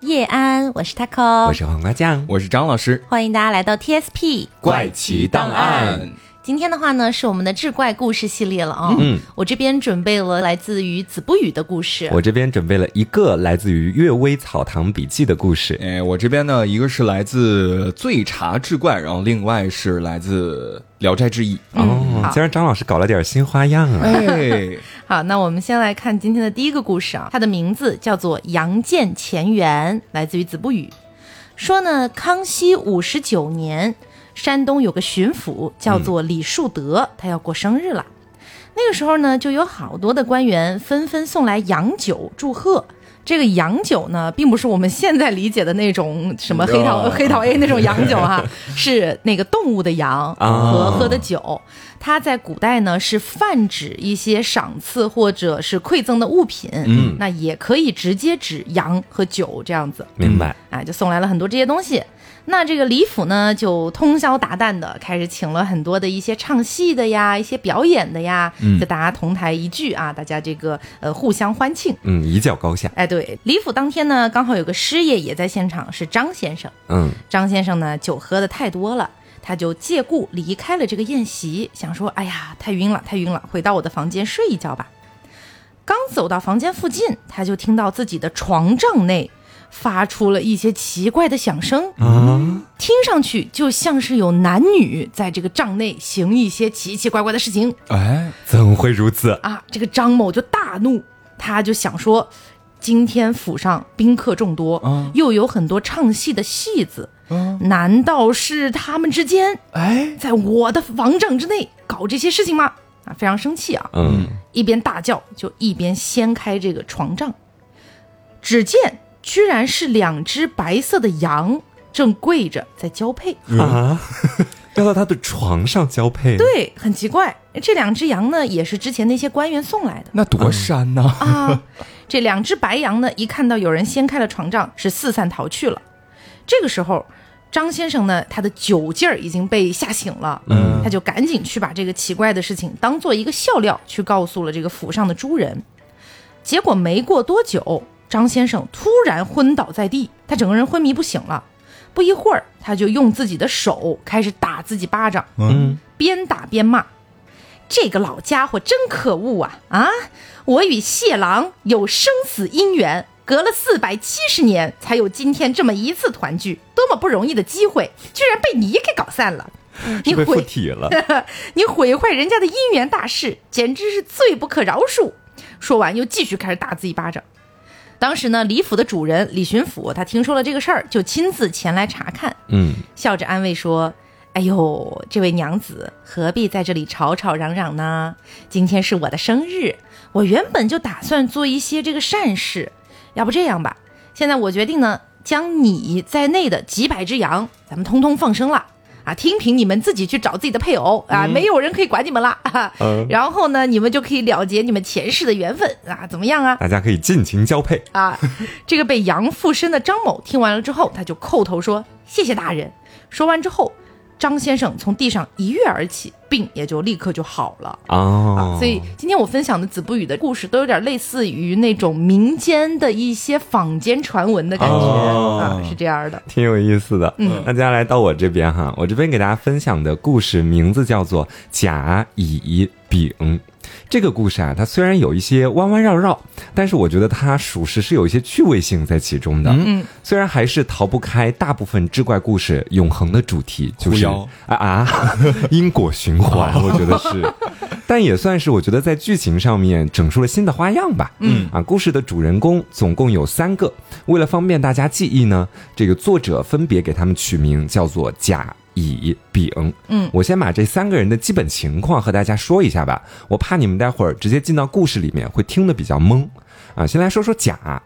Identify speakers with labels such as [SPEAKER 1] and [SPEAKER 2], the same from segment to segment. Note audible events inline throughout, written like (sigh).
[SPEAKER 1] 叶安，我是 taco，
[SPEAKER 2] 我是黄瓜酱，
[SPEAKER 3] 我是张老师。
[SPEAKER 1] 欢迎大家来到 TSP
[SPEAKER 3] 怪奇档案。
[SPEAKER 1] 今天的话呢，是我们的志怪故事系列了啊。嗯，我这边准备了来自于子不语的故事，
[SPEAKER 2] 我这边准备了一个来自于《阅微草堂笔记》的故事。
[SPEAKER 3] 哎，我这边呢，一个是来自《醉茶志怪》，然后另外是来自《聊斋志异》。
[SPEAKER 2] 哦，今儿张老师搞了点新花样啊！
[SPEAKER 3] 哎，
[SPEAKER 1] 好，那我们先来看今天的第一个故事啊，它的名字叫做《杨建前缘》，来自于子不语，说呢，康熙五十九年。山东有个巡抚叫做李树德，他要过生日了。那个时候呢，就有好多的官员纷纷送来洋酒祝贺。这个洋酒呢，并不是我们现在理解的那种什么黑桃黑桃 A 那种洋酒哈，(laughs) 是那个动物的羊和喝的酒。它在古代呢，是泛指一些赏赐或者是馈赠的物品。嗯，那也可以直接指羊和酒这样子。
[SPEAKER 2] 明白？
[SPEAKER 1] 哎，就送来了很多这些东西。那这个李府呢，就通宵达旦的开始请了很多的一些唱戏的呀，一些表演的呀，就大家同台一聚啊，大家这个呃互相欢庆，
[SPEAKER 2] 嗯，一较高下。
[SPEAKER 1] 哎，对，李府当天呢，刚好有个师爷也在现场，是张先生。嗯，张先生呢，酒喝的太多了，他就借故离开了这个宴席，想说，哎呀，太晕了，太晕了，回到我的房间睡一觉吧。刚走到房间附近，他就听到自己的床帐内。发出了一些奇怪的响声啊，听上去就像是有男女在这个帐内行一些奇奇怪怪的事情。
[SPEAKER 2] 哎，怎会如此
[SPEAKER 1] 啊？这个张某就大怒，他就想说，今天府上宾客众多，又有很多唱戏的戏子，难道是他们之间哎，在我的房帐之内搞这些事情吗？啊，非常生气啊！嗯，一边大叫，就一边掀开这个床帐，只见。居然是两只白色的羊正跪着在交配啊！(laughs)
[SPEAKER 2] 要到他的床上交配？
[SPEAKER 1] 对，很奇怪。这两只羊呢，也是之前那些官员送来的。
[SPEAKER 3] 那多山呢！
[SPEAKER 1] 啊，这两只白羊呢，一看到有人掀开了床帐，是四散逃去了。这个时候，张先生呢，他的酒劲儿已经被吓醒了，嗯，他就赶紧去把这个奇怪的事情当做一个笑料去告诉了这个府上的诸人。结果没过多久。张先生突然昏倒在地，他整个人昏迷不醒了。不一会儿，他就用自己的手开始打自己巴掌，嗯，边打边骂：“这个老家伙真可恶啊！啊，我与谢郎有生死姻缘，隔了四百七十年才有今天这么一次团聚，多么不容易的机会，居然被你给搞散了！
[SPEAKER 2] 你毁体了，(laughs)
[SPEAKER 1] 你毁坏人家的姻缘大事，简直是罪不可饶恕！”说完，又继续开始打自己巴掌。当时呢，李府的主人李巡抚，他听说了这个事儿，就亲自前来查看。嗯，笑着安慰说：“哎呦，这位娘子何必在这里吵吵嚷嚷呢？今天是我的生日，我原本就打算做一些这个善事。要不这样吧，现在我决定呢，将你在内的几百只羊，咱们通通放生了。”啊，听凭你们自己去找自己的配偶啊，没有人可以管你们了。(laughs) 然后呢，你们就可以了结你们前世的缘分啊，怎么样啊？
[SPEAKER 2] 大家可以尽情交配
[SPEAKER 1] 啊。这个被羊附身的张某听完了之后，他就叩头说：“谢谢大人。”说完之后。张先生从地上一跃而起，病也就立刻就好了啊！所以今天我分享的子不语的故事，都有点类似于那种民间的一些坊间传闻的感觉啊，是这样的，
[SPEAKER 2] 挺有意思的。嗯，那接下来到我这边哈，我这边给大家分享的故事名字叫做《甲乙丙》。这个故事啊，它虽然有一些弯弯绕绕，但是我觉得它属实是有一些趣味性在其中的。嗯，虽然还是逃不开大部分志怪故事永恒的主题，就是啊啊，(laughs) 因果循环，我觉得是，(laughs) 但也算是我觉得在剧情上面整出了新的花样吧。嗯啊，故事的主人公总共有三个，为了方便大家记忆呢，这个作者分别给他们取名叫做甲。乙丙，嗯，我先把这三个人的基本情况和大家说一下吧，我怕你们待会儿直接进到故事里面会听得比较懵，啊，先来说说甲，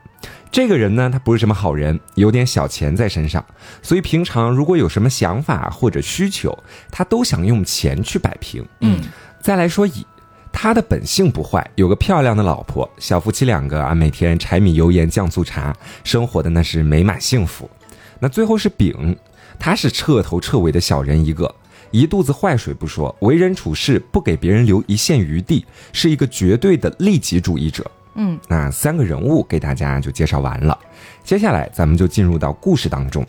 [SPEAKER 2] 这个人呢，他不是什么好人，有点小钱在身上，所以平常如果有什么想法或者需求，他都想用钱去摆平，嗯，再来说乙，他的本性不坏，有个漂亮的老婆，小夫妻两个啊，每天柴米油盐酱醋茶，生活的那是美满幸福，那最后是丙。他是彻头彻尾的小人一个，一肚子坏水不说，为人处事不给别人留一线余地，是一个绝对的利己主义者。
[SPEAKER 1] 嗯，
[SPEAKER 2] 那三个人物给大家就介绍完了，接下来咱们就进入到故事当中。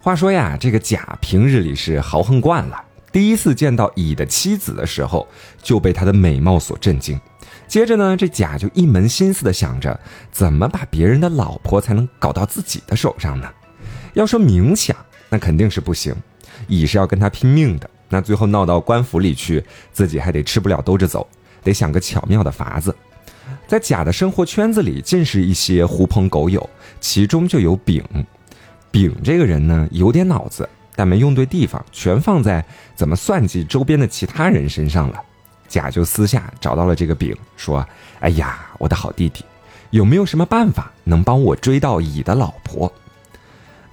[SPEAKER 2] 话说呀，这个甲平日里是豪横惯了，第一次见到乙的妻子的时候，就被她的美貌所震惊。接着呢，这甲就一门心思的想着怎么把别人的老婆才能搞到自己的手上呢？要说明抢，那肯定是不行，乙是要跟他拼命的。那最后闹到官府里去，自己还得吃不了兜着走，得想个巧妙的法子。在甲的生活圈子里，尽是一些狐朋狗友，其中就有丙。丙这个人呢，有点脑子，但没用对地方，全放在怎么算计周边的其他人身上了。甲就私下找到了这个丙，说：“哎呀，我的好弟弟，有没有什么办法能帮我追到乙的老婆？”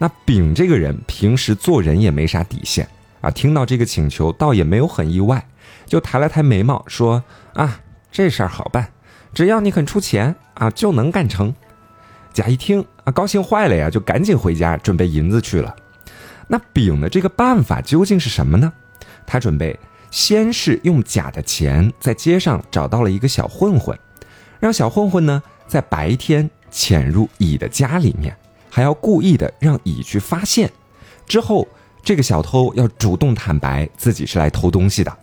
[SPEAKER 2] 那丙这个人平时做人也没啥底线啊，听到这个请求，倒也没有很意外，就抬了抬眉毛说：“啊，这事儿好办，只要你肯出钱啊，就能干成。”甲一听啊，高兴坏了呀，就赶紧回家准备银子去了。那丙的这个办法究竟是什么呢？他准备先是用甲的钱在街上找到了一个小混混，让小混混呢在白天潜入乙的家里面，还要故意的让乙去发现。之后，这个小偷要主动坦白自己是来偷东西的，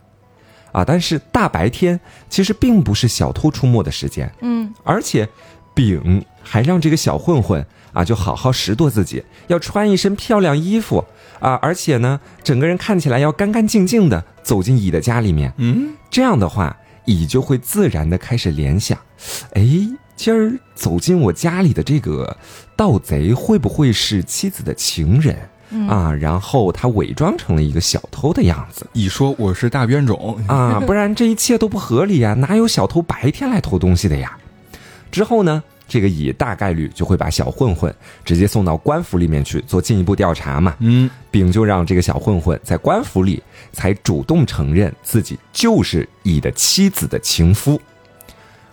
[SPEAKER 2] 啊，但是大白天其实并不是小偷出没的时间，
[SPEAKER 1] 嗯，
[SPEAKER 2] 而且。丙还让这个小混混啊，就好好拾掇自己，要穿一身漂亮衣服啊，而且呢，整个人看起来要干干净净的走进乙的家里面。
[SPEAKER 3] 嗯，
[SPEAKER 2] 这样的话，乙就会自然的开始联想，哎，今儿走进我家里的这个盗贼会不会是妻子的情人啊？然后他伪装成了一个小偷的样子。
[SPEAKER 3] 乙说我是大冤种
[SPEAKER 2] 啊，不然这一切都不合理呀，哪有小偷白天来偷东西的呀？之后呢，这个乙大概率就会把小混混直接送到官府里面去做进一步调查嘛。
[SPEAKER 3] 嗯，
[SPEAKER 2] 丙就让这个小混混在官府里才主动承认自己就是乙的妻子的情夫。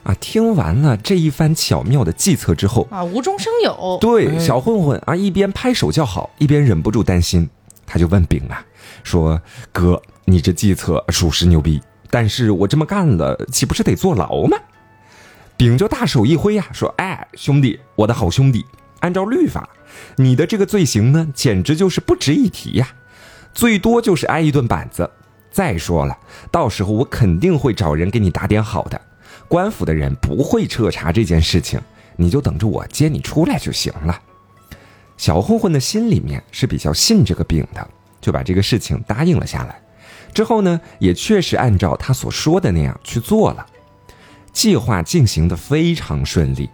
[SPEAKER 2] 啊，听完了这一番巧妙的计策之后，
[SPEAKER 1] 啊，无中生有。
[SPEAKER 2] 对小混混啊，一边拍手叫好，一边忍不住担心，他就问丙啊，说：“哥，你这计策属实牛逼，但是我这么干了，岂不是得坐牢吗？”丙就大手一挥呀，说：“哎，兄弟，我的好兄弟，按照律法，你的这个罪行呢，简直就是不值一提呀，最多就是挨一顿板子。再说了，到时候我肯定会找人给你打点好的，官府的人不会彻查这件事情，你就等着我接你出来就行了。”小混混的心里面是比较信这个丙的，就把这个事情答应了下来。之后呢，也确实按照他所说的那样去做了。计划进行的非常顺利，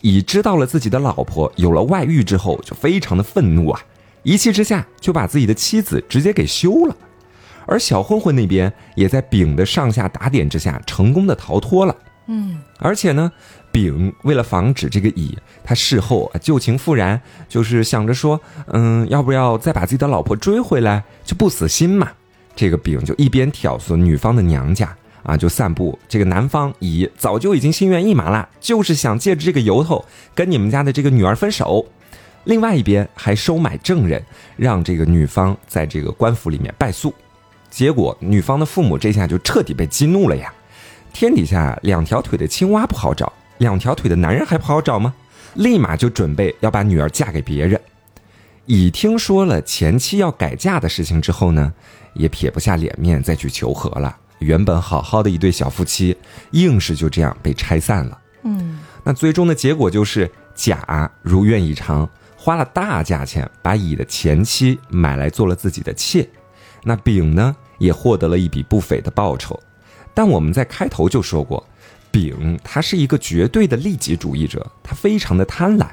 [SPEAKER 2] 乙知道了自己的老婆有了外遇之后，就非常的愤怒啊，一气之下就把自己的妻子直接给休了。而小混混那边也在丙的上下打点之下，成功的逃脱了。
[SPEAKER 1] 嗯，
[SPEAKER 2] 而且呢，丙为了防止这个乙他事后旧情复燃，就是想着说，嗯，要不要再把自己的老婆追回来，就不死心嘛。这个丙就一边挑唆女方的娘家。啊，就散布这个男方乙早就已经心猿意马了，就是想借着这个由头跟你们家的这个女儿分手。另外一边还收买证人，让这个女方在这个官府里面败诉。结果女方的父母这下就彻底被激怒了呀！天底下两条腿的青蛙不好找，两条腿的男人还不好找吗？立马就准备要把女儿嫁给别人。乙听说了前妻要改嫁的事情之后呢，也撇不下脸面再去求和了。原本好好的一对小夫妻，硬是就这样被拆散了。
[SPEAKER 1] 嗯，
[SPEAKER 2] 那最终的结果就是甲如愿以偿，花了大价钱把乙的前妻买来做了自己的妾。那丙呢，也获得了一笔不菲的报酬。但我们在开头就说过，丙他是一个绝对的利己主义者，他非常的贪婪，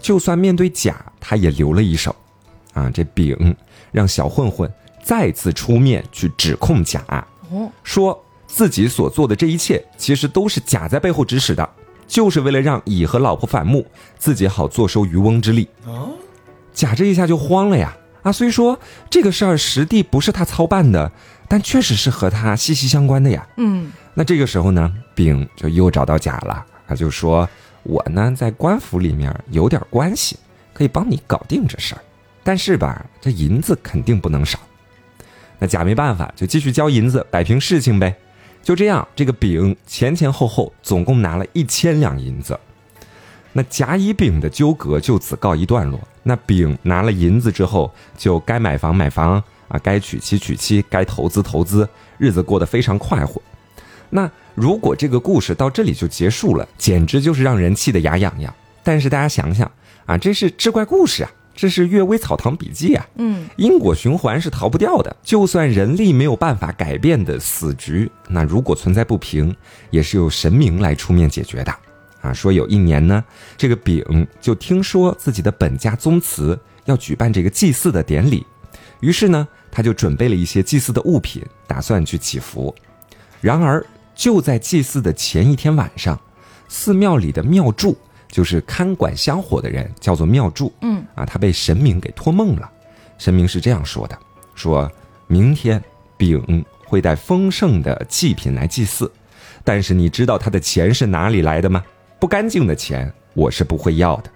[SPEAKER 2] 就算面对甲，他也留了一手。啊，这丙让小混混再次出面去指控甲。说自己所做的这一切，其实都是甲在背后指使的，就是为了让乙和老婆反目，自己好坐收渔翁之利。哦，甲这一下就慌了呀！啊，虽说这个事儿实地不是他操办的，但确实是和他息息相关的呀。
[SPEAKER 1] 嗯，
[SPEAKER 2] 那这个时候呢，丙就又找到甲了，他就说：“我呢在官府里面有点关系，可以帮你搞定这事儿，但是吧，这银子肯定不能少。”那甲没办法，就继续交银子摆平事情呗。就这样，这个丙前前后后总共拿了一千两银子。那甲乙丙的纠葛就此告一段落。那丙拿了银子之后，就该买房买房啊，该娶妻娶妻，该投资投资，日子过得非常快活。那如果这个故事到这里就结束了，简直就是让人气得牙痒痒。但是大家想想啊，这是志怪故事啊，这是《阅微草堂笔记》啊，
[SPEAKER 1] 嗯，
[SPEAKER 2] 因果循环是逃不掉的。就算人力没有办法改变的死局，那如果存在不平，也是由神明来出面解决的。啊，说有一年呢，这个丙就听说自己的本家宗祠要举办这个祭祀的典礼，于是呢，他就准备了一些祭祀的物品，打算去祈福。然而就在祭祀的前一天晚上，寺庙里的庙祝，就是看管香火的人，叫做庙祝，
[SPEAKER 1] 嗯，
[SPEAKER 2] 啊，他被神明给托梦了。神明是这样说的：说明天丙会带丰盛的祭品来祭祀，但是你知道他的钱是哪里来的吗？不干净的钱我是不会要的。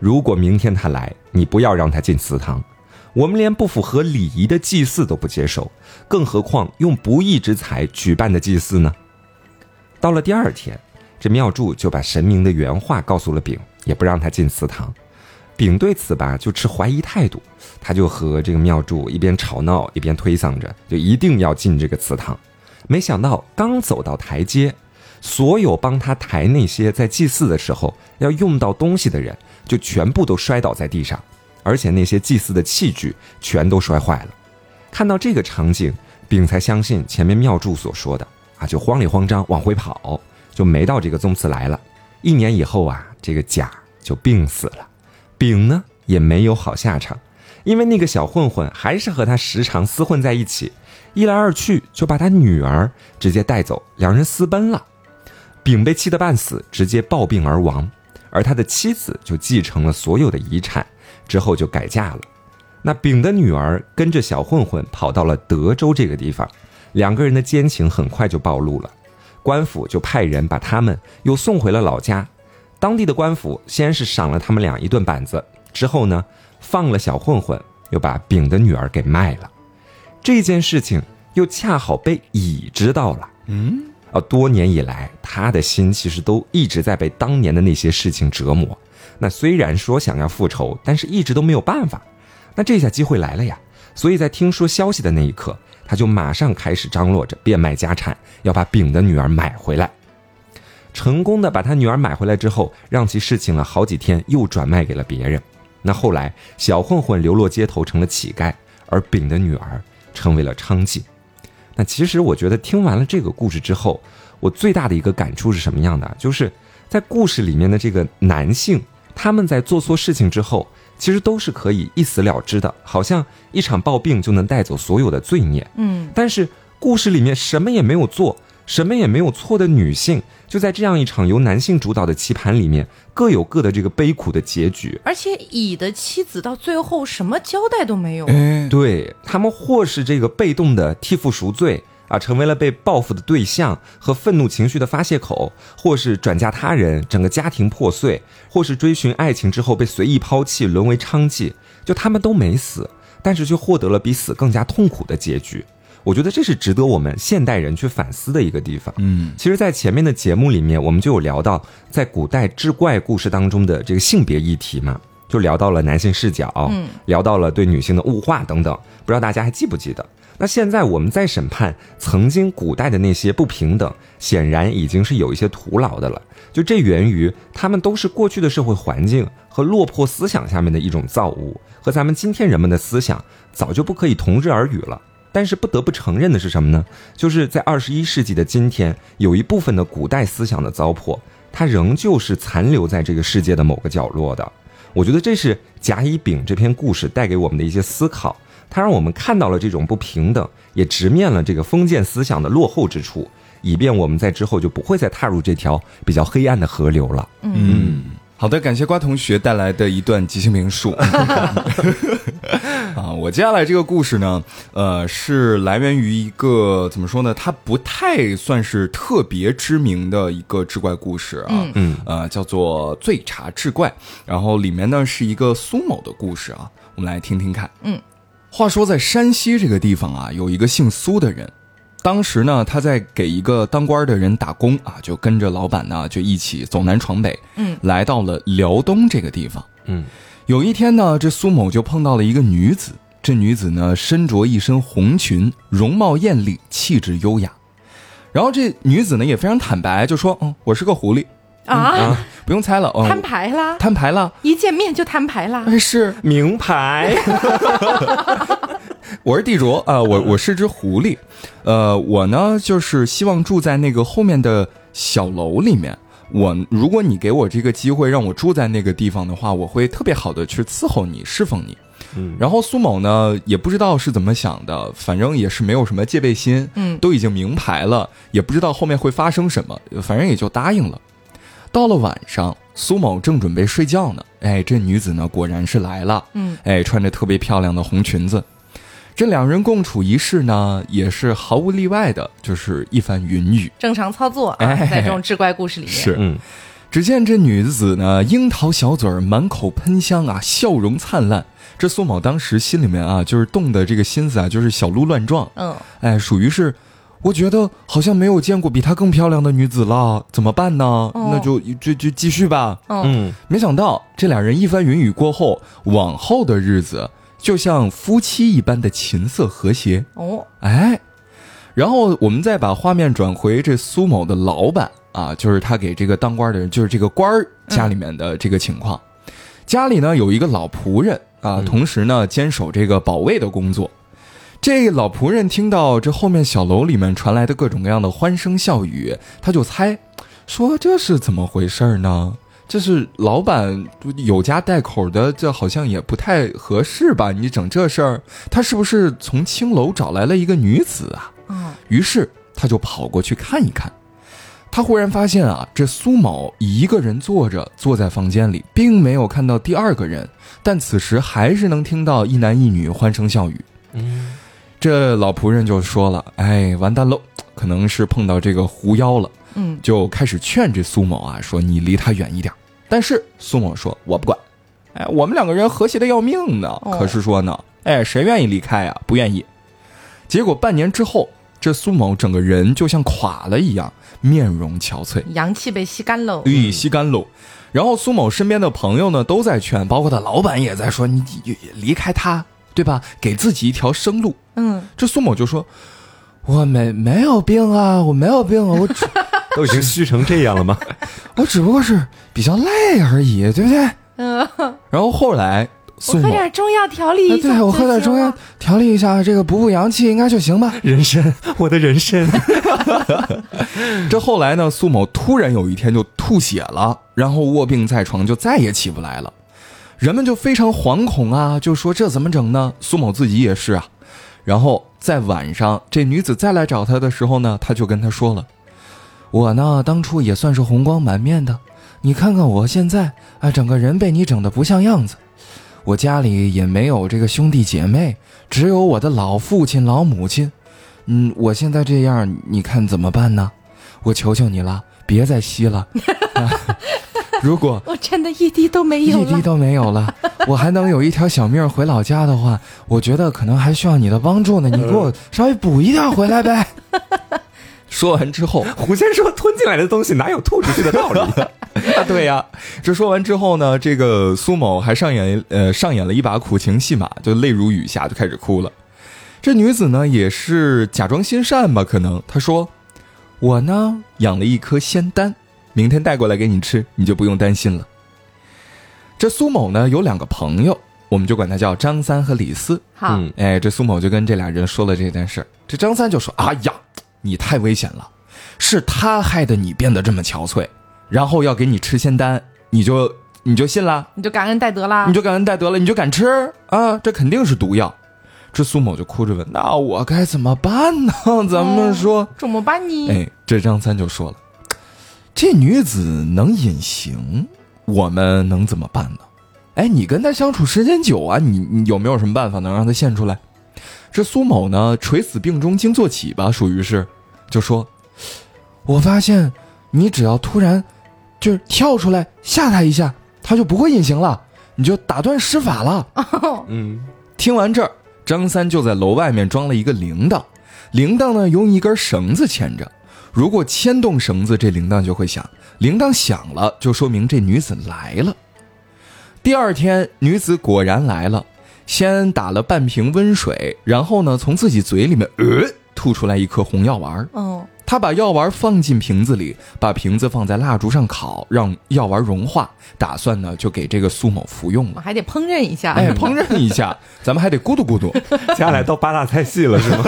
[SPEAKER 2] 如果明天他来，你不要让他进祠堂。我们连不符合礼仪的祭祀都不接受，更何况用不义之财举办的祭祀呢？到了第二天，这庙祝就把神明的原话告诉了丙，也不让他进祠堂。丙对此吧就持怀疑态度，他就和这个庙祝一边吵闹一边推搡着，就一定要进这个祠堂。没想到刚走到台阶，所有帮他抬那些在祭祀的时候要用到东西的人，就全部都摔倒在地上，而且那些祭祀的器具全都摔坏了。看到这个场景，丙才相信前面庙祝所说的啊，就慌里慌张往回跑，就没到这个宗祠来了。一年以后啊，这个甲就病死了，丙呢也没有好下场，因为那个小混混还是和他时常厮混在一起，一来二去就把他女儿直接带走，两人私奔了。丙被气得半死，直接暴病而亡，而他的妻子就继承了所有的遗产，之后就改嫁了。那丙的女儿跟着小混混跑到了德州这个地方，两个人的奸情很快就暴露了，官府就派人把他们又送回了老家。当地的官府先是赏了他们俩一顿板子，之后呢放了小混混，又把丙的女儿给卖了。这件事情又恰好被乙知道了。
[SPEAKER 3] 嗯，
[SPEAKER 2] 啊，多年以来，他的心其实都一直在被当年的那些事情折磨。那虽然说想要复仇，但是一直都没有办法。那这下机会来了呀！所以在听说消息的那一刻，他就马上开始张罗着变卖家产，要把丙的女儿买回来。成功的把他女儿买回来之后，让其侍寝了好几天，又转卖给了别人。那后来，小混混流落街头成了乞丐，而丙的女儿成为了娼妓。那其实我觉得听完了这个故事之后，我最大的一个感触是什么样的？就是在故事里面的这个男性，他们在做错事情之后，其实都是可以一死了之的，好像一场暴病就能带走所有的罪孽。
[SPEAKER 1] 嗯，
[SPEAKER 2] 但是故事里面什么也没有做，什么也没有错的女性，就在这样一场由男性主导的棋盘里面，各有各的这个悲苦的结局。
[SPEAKER 1] 而且乙的妻子到最后什么交代都没有。
[SPEAKER 3] 哎，
[SPEAKER 2] 对他们，或是这个被动的替父赎罪啊，成为了被报复的对象和愤怒情绪的发泄口；或是转嫁他人，整个家庭破碎；或是追寻爱情之后被随意抛弃，沦为娼妓。就他们都没死，但是却获得了比死更加痛苦的结局。我觉得这是值得我们现代人去反思的一个地方。
[SPEAKER 3] 嗯，
[SPEAKER 2] 其实，在前面的节目里面，我们就有聊到，在古代志怪故事当中的这个性别议题嘛，就聊到了男性视角，
[SPEAKER 1] 嗯，
[SPEAKER 2] 聊到了对女性的物化等等，不知道大家还记不记得？那现在我们在审判曾经古代的那些不平等，显然已经是有一些徒劳的了。就这源于他们都是过去的社会环境和落魄思想下面的一种造物，和咱们今天人们的思想早就不可以同日而语了。但是不得不承认的是什么呢？就是在二十一世纪的今天，有一部分的古代思想的糟粕，它仍旧是残留在这个世界的某个角落的。我觉得这是甲乙丙这篇故事带给我们的一些思考，它让我们看到了这种不平等，也直面了这个封建思想的落后之处，以便我们在之后就不会再踏入这条比较黑暗的河流了。
[SPEAKER 3] 嗯，好的，感谢瓜同学带来的一段即兴评述。(laughs) 啊，我接下来这个故事呢，呃，是来源于一个怎么说呢？它不太算是特别知名的一个志怪故事啊，
[SPEAKER 1] 嗯
[SPEAKER 2] 嗯
[SPEAKER 3] 呃，叫做《醉茶志怪》，然后里面呢是一个苏某的故事啊，我们来听听看。
[SPEAKER 1] 嗯，
[SPEAKER 3] 话说在山西这个地方啊，有一个姓苏的人，当时呢，他在给一个当官的人打工啊，就跟着老板呢，就一起走南闯北，
[SPEAKER 1] 嗯，
[SPEAKER 3] 来到了辽东这个地方。
[SPEAKER 2] 嗯，
[SPEAKER 3] 有一天呢，这苏某就碰到了一个女子，这女子呢身着一身红裙，容貌艳丽，气质优雅。然后这女子呢也非常坦白，就说：“嗯，我是个狐狸，
[SPEAKER 1] 啊，
[SPEAKER 3] 不用猜了，哦、
[SPEAKER 1] 摊牌啦，
[SPEAKER 3] 摊牌了。
[SPEAKER 1] 一见面就摊牌啦。
[SPEAKER 3] 哎，是
[SPEAKER 2] 名牌，(laughs)
[SPEAKER 3] 我是地主啊、我我是只狐狸，呃，我呢就是希望住在那个后面的小楼里面。我如果你给我这个机会让我住在那个地方的话，我会特别好的去伺候你，侍奉你。
[SPEAKER 2] 嗯，
[SPEAKER 3] 然后苏某呢也不知道是怎么想的，反正也是没有什么戒备心，
[SPEAKER 1] 嗯
[SPEAKER 3] 都已经明牌了，也不知道后面会发生什么，反正也就答应了。到了晚上，苏某正准备睡觉呢，哎，这女子呢果然是来了，
[SPEAKER 1] 嗯，
[SPEAKER 3] 哎，穿着特别漂亮的红裙子。这两人共处一室呢，也是毫无例外的，就是一番云雨。
[SPEAKER 1] 正常操作啊，
[SPEAKER 3] 哎
[SPEAKER 1] 在这种志怪故事里面，
[SPEAKER 3] 是
[SPEAKER 2] 嗯，
[SPEAKER 3] 只见这女子呢，樱桃小嘴儿，满口喷香啊，笑容灿烂。这苏某当时心里面啊，就是动的这个心思啊，就是小鹿乱撞。
[SPEAKER 1] 嗯，
[SPEAKER 3] 哎，属于是，我觉得好像没有见过比她更漂亮的女子了，怎么办呢？
[SPEAKER 1] 哦
[SPEAKER 3] 那就就就继续吧。
[SPEAKER 1] 嗯，
[SPEAKER 2] 嗯，
[SPEAKER 3] 没想到这俩人一番云雨过后，往后的日子就像夫妻一般的琴瑟和谐。
[SPEAKER 1] 哦，
[SPEAKER 3] 哎，然后我们再把画面转回这苏某的老板啊，就是他给这个当官的人，就是这个官儿家里面的这个情况。家里呢有一个老仆人啊，同时呢坚守这个保卫的工作。这老仆人听到这后面小楼里面传来的各种各样的欢声笑语，他就猜，说这是怎么回事儿呢？这是老板有家带口的，这好像也不太合适吧？你整这事儿，他是不是从青楼找来了一个女子啊？
[SPEAKER 1] 嗯，
[SPEAKER 3] 于是他就跑过去看一看。他忽然发现啊，这苏某一个人坐着，坐在房间里，并没有看到第二个人，但此时还是能听到一男一女欢声笑语。
[SPEAKER 2] 嗯，
[SPEAKER 3] 这老仆人就说了：“哎，完蛋喽，可能是碰到这个狐妖了。”
[SPEAKER 1] 嗯，
[SPEAKER 3] 就开始劝这苏某啊，说你离他远一点。但是苏某说：“我不管，哎，我们两个人和谐的要命呢。
[SPEAKER 1] 哦
[SPEAKER 3] 可是说呢，哎，谁愿意离开啊？不愿意。结果半年之后，这苏某整个人就像垮了一样，面容憔悴，
[SPEAKER 1] 阳气被吸干喽。
[SPEAKER 3] 欲吸干喽。然后苏某身边的朋友呢都在劝，包括他老板也在说：“你你离开他，对吧？给自己一条生路。”
[SPEAKER 1] 嗯，
[SPEAKER 3] 这苏某就说：“我没没有病啊，我没有病啊，我只 (laughs)
[SPEAKER 2] 都已经虚成这样了吗？(laughs)
[SPEAKER 3] 我只不过是比较累而已，对不对？”
[SPEAKER 1] 嗯，
[SPEAKER 3] 然后后来
[SPEAKER 1] 我喝
[SPEAKER 3] 苏某，
[SPEAKER 1] 点中药调理
[SPEAKER 3] 哎
[SPEAKER 1] 一下。
[SPEAKER 3] 对我喝点中药。调理一下，这个补补阳气应该就行吧。
[SPEAKER 2] 人参，(laughs) 我的人参，
[SPEAKER 3] 这后来呢，苏某突然有一天就吐血了，然后卧病在床，就再也起不来了。人们就非常惶恐啊，就说这怎么整呢？苏某自己也是啊。然后在晚上，这女子再来找他的时候呢，他就跟他说了：“我呢，当初也算是红光满面的，你看看我现在啊，整个人被你整得不像样子。我家里也没有这个兄弟姐妹，只有我的老父亲、老母亲。嗯，我现在这样，你看怎么办呢？我求求你了，别再吸了。(laughs) (laughs) 如果
[SPEAKER 1] 我真的一滴都没有了。
[SPEAKER 3] 一滴都没有了，(laughs) 我还能有一条小命回老家的话，我觉得可能还需要你的帮助呢。你给我稍微补一点回来呗。(laughs) 说完之后，
[SPEAKER 2] 胡先说吞进来的东西哪有吐出去的道理？
[SPEAKER 3] 啊，对呀，这说完之后呢，这个苏某还上演呃上演了一把苦情戏码，就泪如雨下，就开始哭了。这女子呢也是假装心善吧，可能她说：“我呢养了一颗仙丹，明天带过来给你吃，你就不用担心了。”这苏某呢有两个朋友，我们就管他叫张三和李四。
[SPEAKER 1] 好，
[SPEAKER 2] 嗯
[SPEAKER 3] 哎，这苏某就跟这俩人说了这件事。这张三就说：“哎呀，你太危险了，是他害得你变得这么憔悴，然后要给你吃仙丹，你就你就信了，
[SPEAKER 1] 你就感恩戴德了
[SPEAKER 3] 你。就感恩戴德了，你就敢吃啊？这肯定是毒药。”这苏某就哭着问：“那我该怎么办呢？咱们说。
[SPEAKER 1] 怎么办呢？
[SPEAKER 3] 哎，这张三就说了：“这女子能隐形，我们能怎么办呢？哎，你跟她相处时间久啊，你你有没有什么办法能让她现出来？”这苏某呢，垂死病中惊坐起吧，属于是，就说：“我发现你只要突然就是跳出来吓她一下，她就不会隐形了，你就打断施法了。”
[SPEAKER 2] 嗯，
[SPEAKER 3] 听完这儿，张三就在楼外面装了一个铃铛，铃铛呢用一根绳子牵着，如果牵动绳子，这铃铛就会响。铃铛响了，就说明这女子来了。第二天，女子果然来了，先打了半瓶温水，然后呢，从自己嘴里面呃吐出来一颗红药丸。
[SPEAKER 1] 哦，
[SPEAKER 3] 她把药丸放进瓶子里，把瓶子放在蜡烛上烤，让药丸融化，打算呢就给这个苏某服用了。
[SPEAKER 1] 我还得烹饪一下。
[SPEAKER 3] 哎，烹饪一下，(laughs) 咱们还得咕嘟咕嘟。
[SPEAKER 2] 接下来到八大菜系了是吗？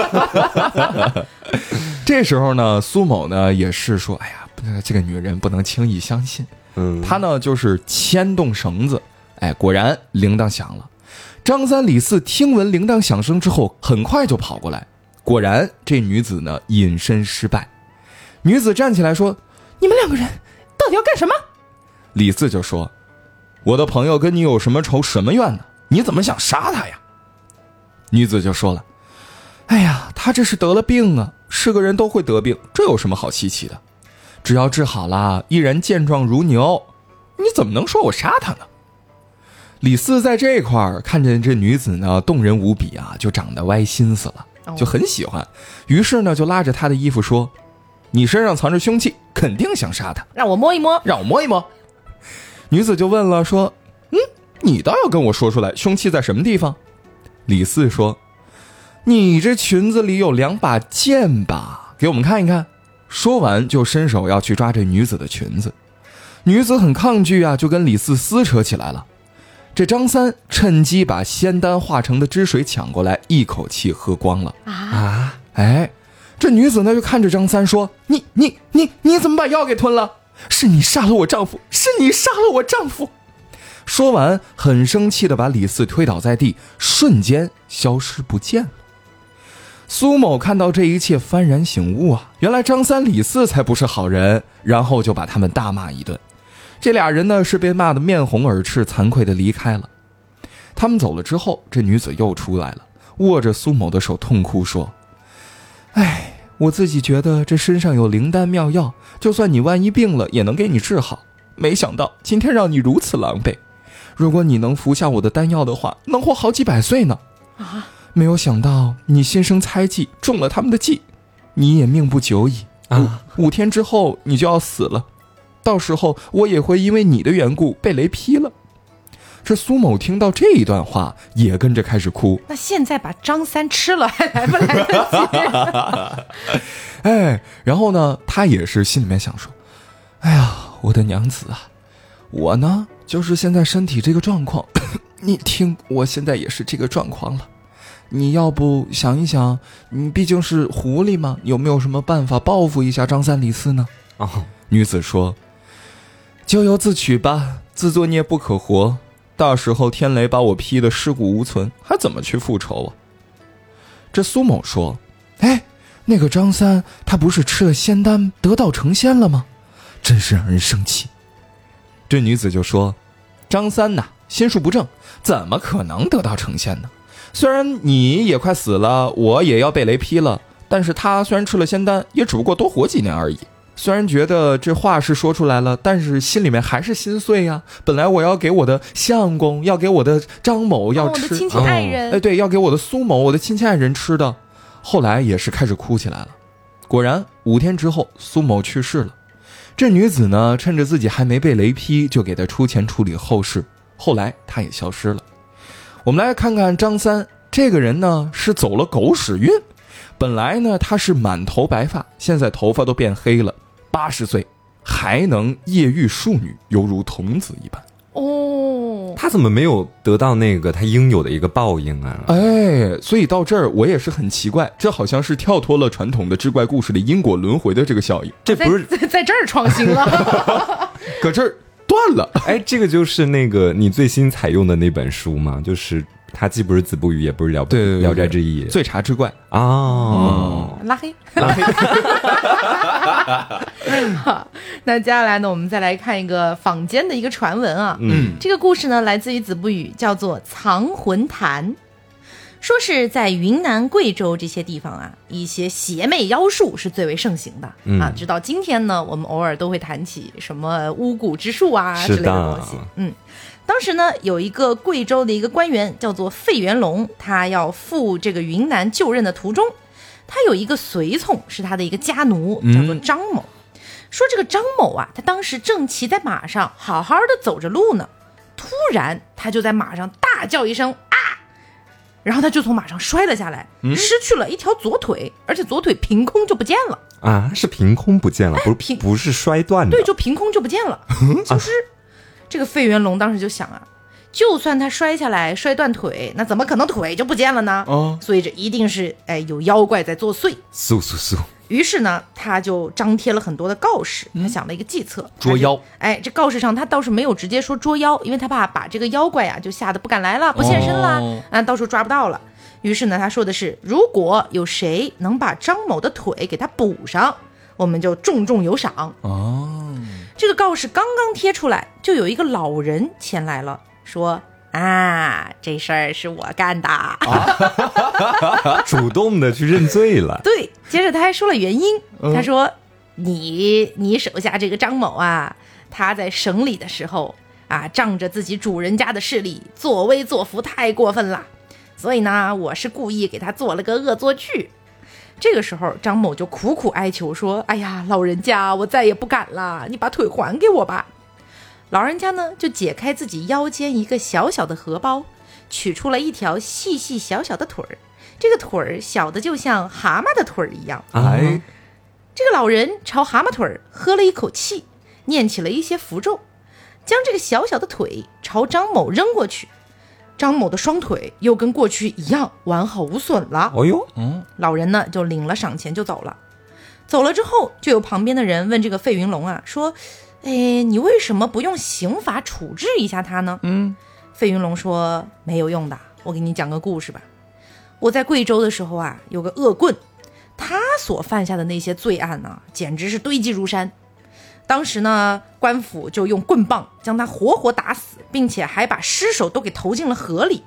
[SPEAKER 2] (laughs)
[SPEAKER 3] 这时候呢，苏某呢也是说，哎呀，这个女人不能轻易相信。
[SPEAKER 2] 嗯，
[SPEAKER 3] 他呢就是牵动绳子，哎，果然铃铛响了。张三李四听闻铃铛响声之后，很快就跑过来。果然，这女子呢隐身失败。女子站起来说：“
[SPEAKER 1] 你们两个人到底要干什么？”
[SPEAKER 3] 李四就说：“我的朋友跟你有什么仇什么怨呢？你怎么想杀他呀？”女子就说了：“哎呀，他这是得了病啊，是个人都会得病，这有什么好稀奇的？只要治好了，依然健壮如牛，你怎么能说我杀他呢？”李四在这块儿看见这女子呢动人无比啊，就长得歪心思了，就很喜欢，于是呢就拉着她的衣服说：“你身上藏着凶器，肯定想杀他。”
[SPEAKER 1] 让我摸一摸。
[SPEAKER 3] 让我摸一摸。女子就问了，说：“嗯，你倒要跟我说出来，凶器在什么地方？”李四说：“你这裙子里有两把剑吧？给我们看一看。”说完就伸手要去抓这女子的裙子，女子很抗拒啊，就跟李四撕扯起来了。这张三趁机把仙丹化成的汁水抢过来，一口气喝光了。
[SPEAKER 2] 啊，
[SPEAKER 3] 哎，这女子呢就看着张三说：“你你你你怎么把药给吞了？是你杀了我丈夫，是你杀了我丈夫！”说完，很生气的把李四推倒在地，瞬间消失不见了。苏某看到这一切，幡然醒悟啊，原来张三李四才不是好人，然后就把他们大骂一顿。这俩人呢是被骂得面红耳赤，惭愧的离开了。他们走了之后，这女子又出来了，握着苏某的手痛哭说：“哎，我自己觉得这身上有灵丹妙药，就算你万一病了，也能给你治好。没想到今天让你如此狼狈。如果你能服下我的丹药的话，能活好几百岁呢。
[SPEAKER 1] 啊，
[SPEAKER 3] 没有想到你心生猜忌，中了他们的计，你也命不久矣
[SPEAKER 2] 啊！
[SPEAKER 3] 五五天之后你就要死了，到时候我也会因为你的缘故被雷劈了。”这苏某听到这一段话，也跟着开始哭。
[SPEAKER 1] 那现在把张三吃了还来不来得及？(laughs)
[SPEAKER 3] 哎，然后呢，他也是心里面想说：“哎呀，我的娘子啊，我呢就是现在身体这个状况，(coughs) 你听，我现在也是这个状况了。你要不想一想，你毕竟是狐狸嘛，有没有什么办法报复一下张三李四呢？”
[SPEAKER 2] 哦，
[SPEAKER 3] 女子说：“咎由自取吧，自作孽不可活。到时候天雷把我劈得尸骨无存，还怎么去复仇啊？”这苏某说：“哎，那个张三他不是吃了仙丹得道成仙了吗？真是让人生气。”这女子就说：“张三呐，心术不正，怎么可能得道成仙呢？虽然你也快死了，我也要被雷劈了，但是他虽然吃了仙丹，也只不过多活几年而已。”虽然觉得这话是说出来了，但是心里面还是心碎呀。本来我要给我的相公，要给我的张某要吃，
[SPEAKER 1] 哦我的亲戚爱人，
[SPEAKER 3] 哎，对，要给我的苏某，我的亲戚爱人吃的。后来也是开始哭起来了。果然，五天之后，苏某去世了。这女子呢，趁着自己还没被雷劈，就给他出钱处理后事。后来，她也消失了。我们来看看张三这个人呢，是走了狗屎运。本来呢，他是满头白发，现在头发都变黑了。八十岁还能夜遇庶女，犹如童子一般。
[SPEAKER 1] 哦，
[SPEAKER 2] 他怎么没有得到那个他应有的一个报应啊？
[SPEAKER 3] 哎，所以到这儿我也是很奇怪，这好像是跳脱了传统的志怪故事里因果轮回的这个效应，
[SPEAKER 2] 这不是
[SPEAKER 1] 在在 (laughs) 在这儿创新了。(laughs)
[SPEAKER 3] 搁这儿断了。
[SPEAKER 2] 哎，这个就是那个你最新采用的那本书吗？就是它既不是子不语，也不是聊
[SPEAKER 3] 对对对
[SPEAKER 2] 聊斋志异
[SPEAKER 3] 醉茶之怪，
[SPEAKER 2] 哦。
[SPEAKER 1] 拉黑。
[SPEAKER 3] 拉黑。
[SPEAKER 1] 好，那接下来呢，我们再来看一个坊间的一个传闻啊。
[SPEAKER 2] 嗯，
[SPEAKER 1] 这个故事呢，来自于子不语，叫做《藏魂坛》。说是在云南、贵州这些地方啊，一些邪魅妖术是最为盛行的、
[SPEAKER 2] 嗯
[SPEAKER 1] 啊。直到今天呢，我们偶尔都会谈起什么巫蛊之术啊之类
[SPEAKER 2] 的
[SPEAKER 1] 东西。嗯，当时呢，有一个贵州的一个官员叫做费元龙，他要赴这个云南就任的途中，他有一个随从是他的一个家奴，
[SPEAKER 3] 嗯
[SPEAKER 1] 叫做张某。说这个张某啊，他当时正骑在马上，好好的走着路呢，突然他就在马上大叫一声啊，然后他就从马上摔了下来，
[SPEAKER 3] 嗯
[SPEAKER 1] 失去了一条左腿，而且左腿凭空就不见了。
[SPEAKER 2] 啊，是凭空不见了，不是
[SPEAKER 1] 凭
[SPEAKER 2] 不是摔断的
[SPEAKER 1] 对，，就凭空就不见了。(laughs) 就是这个费元龙当时就想啊，就算他摔下来摔断腿，那怎么可能腿就不见了呢？
[SPEAKER 3] 哦
[SPEAKER 1] 所以这一定是哎有妖怪在作祟。
[SPEAKER 2] 嗖嗖嗖！
[SPEAKER 1] 于是呢，他就张贴了很多的告示，他想了一个计策，
[SPEAKER 3] 捉妖。
[SPEAKER 1] 哎，这告示上他倒是没有直接说捉妖，因为他怕把这个妖怪啊就吓得不敢来了，不现身了，
[SPEAKER 3] 哦
[SPEAKER 1] 啊，到时候抓不到了。于是呢，他说的是，如果有谁能把张某的腿给他补上，我们就重重有赏。
[SPEAKER 3] 哦，
[SPEAKER 1] 这个告示刚刚贴出来，就有一个老人前来了，说啊，这事儿是我干的。(laughs)
[SPEAKER 2] 主动的去认罪了。(laughs)
[SPEAKER 1] 对，接着他还说了原因，
[SPEAKER 3] 嗯
[SPEAKER 1] 他说你你手下这个张某啊，他在省里的时候啊，仗着自己主人家的势力，作威作福，太过分了。所以呢，我是故意给他做了个恶作剧。这个时候，张某就苦苦哀求说：“哎呀，老人家，我再也不敢了，你把腿还给我吧。”老人家呢，就解开自己腰间一个小小的荷包，取出了一条细细小小的腿儿。这个腿儿小的就像蛤蟆的腿儿一样。
[SPEAKER 3] 哎，
[SPEAKER 1] 这个老人朝蛤蟆腿儿喝了一口气，念起了一些符咒，将这个小小的腿朝张某扔过去。张某的双腿又跟过去一样完好无损了。
[SPEAKER 2] 哦呦，
[SPEAKER 3] 嗯，
[SPEAKER 1] 老人呢就领了赏钱就走了。走了之后，就有旁边的人问这个费云龙啊，说：“哎，你为什么不用刑法处置一下他呢？”
[SPEAKER 3] 嗯，
[SPEAKER 1] 费云龙说：“没有用的，我给你讲个故事吧。我在贵州的时候啊，有个恶棍，他所犯下的那些罪案呢、简直是堆积如山。当时呢，官府就用棍棒将他活活打死，并且还把尸首都给投进了河里。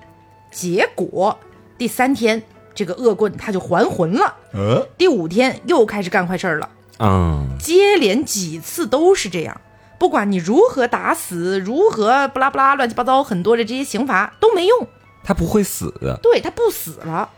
[SPEAKER 1] 结果第三天，这个恶棍他就还魂了。
[SPEAKER 3] 呃，
[SPEAKER 1] 第五天又开始干坏事儿了，
[SPEAKER 2] 嗯，
[SPEAKER 1] 接连几次都是这样。不管你如何打死，如何不拉不拉乱七八糟很多的这些刑罚都没用，
[SPEAKER 2] 他不会死的。
[SPEAKER 1] 对他不死了。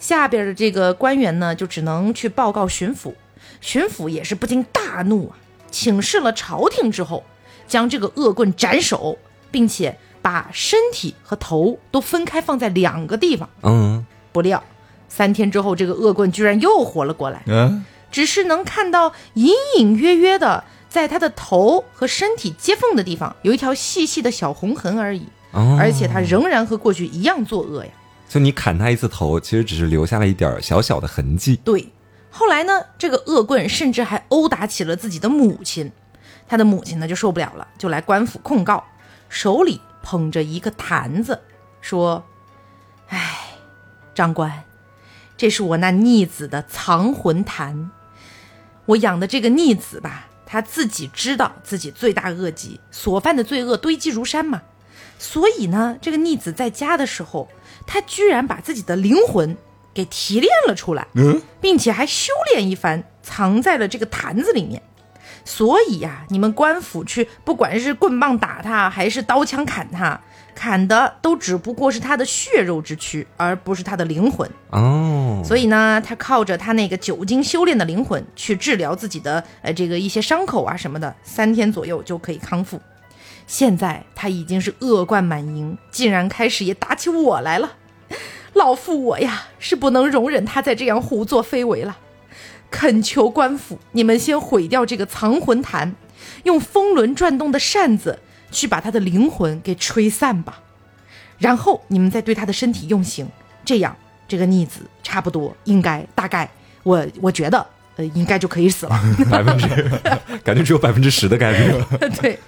[SPEAKER 1] 下边的这个官员呢，就只能去报告巡抚，巡抚也是不禁大怒啊，请示了朝廷之后，将这个恶棍斩首，并且把身体和头都分开放在两个地方。
[SPEAKER 2] 嗯，
[SPEAKER 1] 不料三天之后，这个恶棍居然又活了过来。
[SPEAKER 3] 嗯，
[SPEAKER 1] 只是能看到隐隐约约的，在他的头和身体接缝的地方有一条细细的小红痕而已，
[SPEAKER 2] 哦，
[SPEAKER 1] 而且他仍然和过去一样作恶呀。
[SPEAKER 2] 就你砍他一次头，其实只是留下了一点小小的痕迹。
[SPEAKER 1] 对，后来呢，这个恶棍甚至还殴打起了自己的母亲，他的母亲呢就受不了了，就来官府控告，手里捧着一个坛子，说：“哎，长官，这是我那逆子的藏魂坛。我养的这个逆子吧，他自己知道自己罪大恶极，所犯的罪恶堆积如山嘛。所以呢，这个逆子在家的时候，他居然把自己的灵魂给提炼了出来，
[SPEAKER 3] 嗯，
[SPEAKER 1] 并且还修炼一番，藏在了这个坛子里面。所以呀、你们官府去，不管是棍棒打他，还是刀枪砍他，砍的都只不过是他的血肉之躯，而不是他的灵魂。
[SPEAKER 2] 哦，
[SPEAKER 1] 所以呢，他靠着他那个久经修炼的灵魂去治疗自己的呃这个一些伤口啊什么的，三天左右就可以康复。现在他已经是恶贯满盈，竟然开始也打起我来了。老夫我呀是不能容忍他再这样胡作非为了，恳求官府，你们先毁掉这个藏魂坛，用风轮转动的扇子去把他的灵魂给吹散吧。然后你们再对他的身体用刑，这样这个逆子差不多应该大概我我觉得呃应该就可以死了。(laughs)
[SPEAKER 2] 百分之感觉只有百分之十的概率。(laughs)
[SPEAKER 1] 对，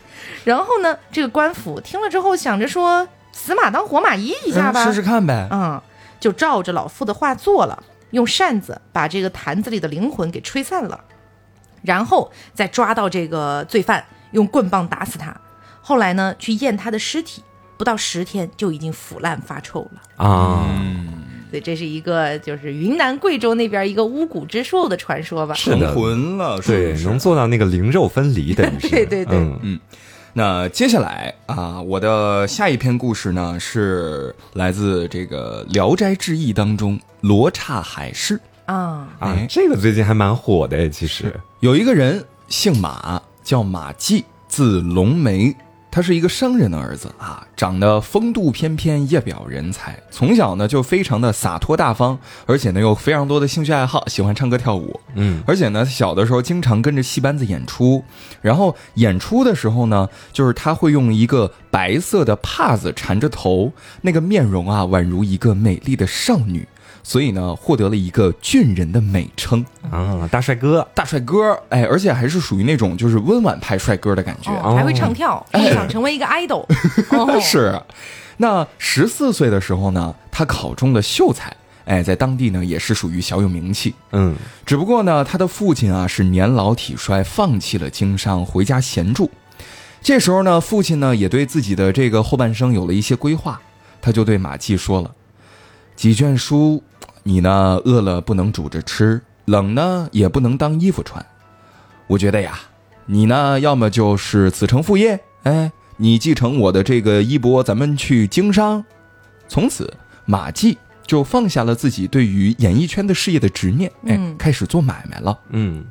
[SPEAKER 1] 然后呢，这个官府听了之后想着说死马当活马医一下吧，
[SPEAKER 3] 试试看呗。
[SPEAKER 1] 嗯，就照着老妇的话做了，用扇子把这个坛子里的灵魂给吹散了，然后再抓到这个罪犯，用棍棒打死他。后来呢，去验他的尸体，不到十天就已经腐烂发臭了。
[SPEAKER 2] 啊，
[SPEAKER 1] 所以这是一个就是云南、贵州那边一个巫蛊之术的传说吧。
[SPEAKER 3] 成魂了，是
[SPEAKER 2] 对
[SPEAKER 3] 不，是
[SPEAKER 2] 能做到那个灵肉分离，等于是。(laughs)
[SPEAKER 1] 对对对
[SPEAKER 2] 嗯
[SPEAKER 3] 那接下来啊，我的下一篇故事呢是来自这个《聊斋志异》当中罗刹海市。
[SPEAKER 1] 啊，
[SPEAKER 2] 啊
[SPEAKER 3] 哎，
[SPEAKER 2] 这个最近还蛮火的诶，其实，
[SPEAKER 3] 有一个人姓马，叫马季，字龙梅。他是一个商人的儿子啊，长得风度翩翩，一表人才。从小呢就非常的洒脱大方，而且呢有非常多的兴趣爱好，喜欢唱歌跳舞。
[SPEAKER 2] 嗯
[SPEAKER 3] 而且呢，小的时候经常跟着戏班子演出，然后演出的时候呢，就是他会用一个白色的帕子缠着头，那个面容啊，宛如一个美丽的少女，所以呢，获得了一个俊人的美称。
[SPEAKER 2] 啊，大帅哥，
[SPEAKER 3] 大帅哥，哎，而且还是属于那种就是温婉派帅哥的感觉。
[SPEAKER 1] 哦，还会唱跳，梦想成为一个 idol。(laughs) 哦，
[SPEAKER 3] 是，那十四岁的时候呢，他考中了秀才，哎，在当地呢也是属于小有名气。
[SPEAKER 2] 嗯
[SPEAKER 3] 只不过呢，他的父亲啊是年老体衰，放弃了经商，回家闲住。这时候呢，父亲呢也对自己的这个后半生有了一些规划，他就对马季说了：“几卷书，你呢饿了不能煮着吃，冷呢也不能当衣服穿。我觉得呀，你呢要么就是子承父业，哎，你继承我的这个衣钵，咱们去经商。”从此，马季就放下了自己对于演艺圈的事业的执念，哎，
[SPEAKER 1] 嗯
[SPEAKER 3] 开始做买卖了。
[SPEAKER 2] 嗯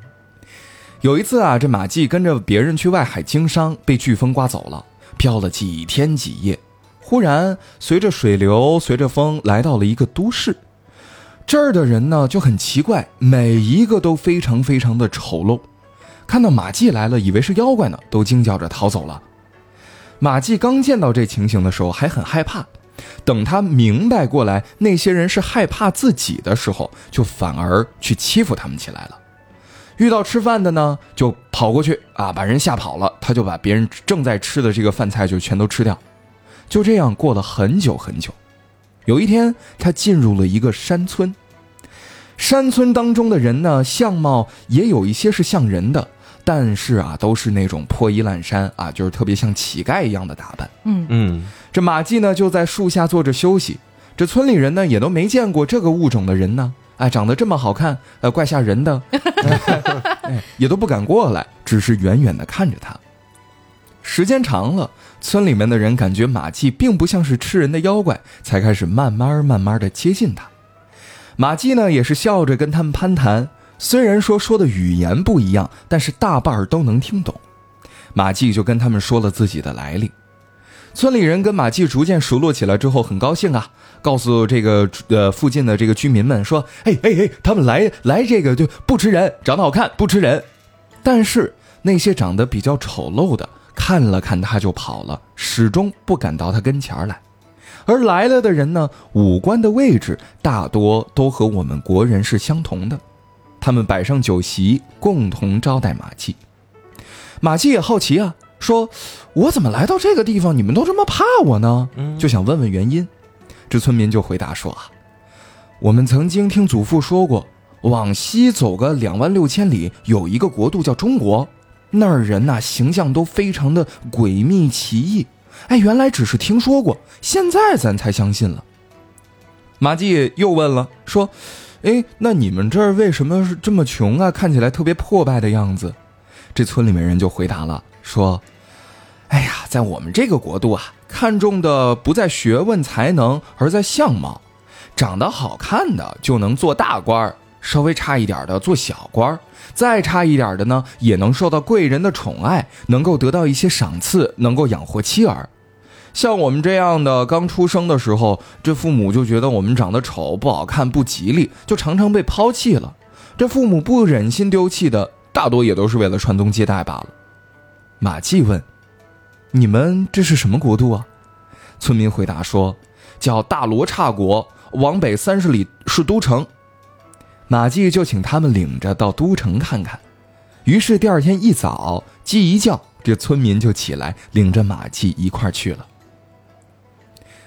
[SPEAKER 3] 有一次啊，这马季跟着别人去外海经商，被飓风刮走了，漂了几天几夜。忽然，随着水流，随着风，来到了一个都市。这儿的人呢就很奇怪，每一个都非常非常的丑陋。看到马季来了，以为是妖怪呢，都惊叫着逃走了。马季刚见到这情形的时候，还很害怕。等他明白过来，那些人是害怕自己的时候，就反而去欺负他们起来了。遇到吃饭的呢，就跑过去啊，把人吓跑了。他就把别人正在吃的这个饭菜就全都吃掉。就这样过了很久很久。有一天，他进入了一个山村。山村当中的人呢，相貌也有一些是像人的，但是啊，都是那种破衣烂衫啊，就是特别像乞丐一样的打扮。
[SPEAKER 1] 嗯，
[SPEAKER 2] 嗯
[SPEAKER 3] 这马季呢就在树下坐着休息，这村里人呢也都没见过这个物种的人呢，哎，长得这么好看，呃，怪吓人的，(laughs) 哎，也都不敢过来，只是远远的看着他。时间长了，村里面的人感觉马季并不像是吃人的妖怪，才开始慢慢慢慢的接近他。马季呢也是笑着跟他们攀谈，虽然说说的语言不一样，但是大半儿都能听懂。马季就跟他们说了自己的来历。村里人跟马季逐渐熟络起来之后，很高兴啊，告诉这个呃附近的这个居民们说：“嘿嘿嘿，他们来来这个就不吃人，长得好看不吃人。”但是那些长得比较丑陋的，看了看他就跑了，始终不敢到他跟前儿来。而来了的人呢，五官的位置大多都和我们国人是相同的，他们摆上酒席，共同招待马季。马季也好奇啊，说：“我怎么来到这个地方，你们都这么怕我呢？”就想问问原因。这村民就回答说：“啊，我们曾经听祖父说过，往西走个两万六千里，有一个国度叫中国，那儿人呐、形象都非常的诡秘奇异。哎，原来只是听说过，现在咱才相信了。”马季又问了，说：“哎，那你们这儿为什么是这么穷啊？看起来特别破败的样子。”这村里面人就回答了，说：“哎呀，在我们这个国度啊，看重的不在学问才能，而在相貌。长得好看的就能做大官儿，稍微差一点的做小官，再差一点的呢，也能受到贵人的宠爱，能够得到一些赏赐，能够养活妻儿。像我们这样的，刚出生的时候，这父母就觉得我们长得丑、不好看、不吉利，就常常被抛弃了。这父母不忍心丢弃的，大多也都是为了传宗接代罢了。马季问：“你们这是什么国度啊？”村民回答说：“叫大罗刹国，往北三十里是都城。”马季就请他们领着到都城看看。于是第二天一早，鸡一叫，这村民就起来，领着马季一块去了。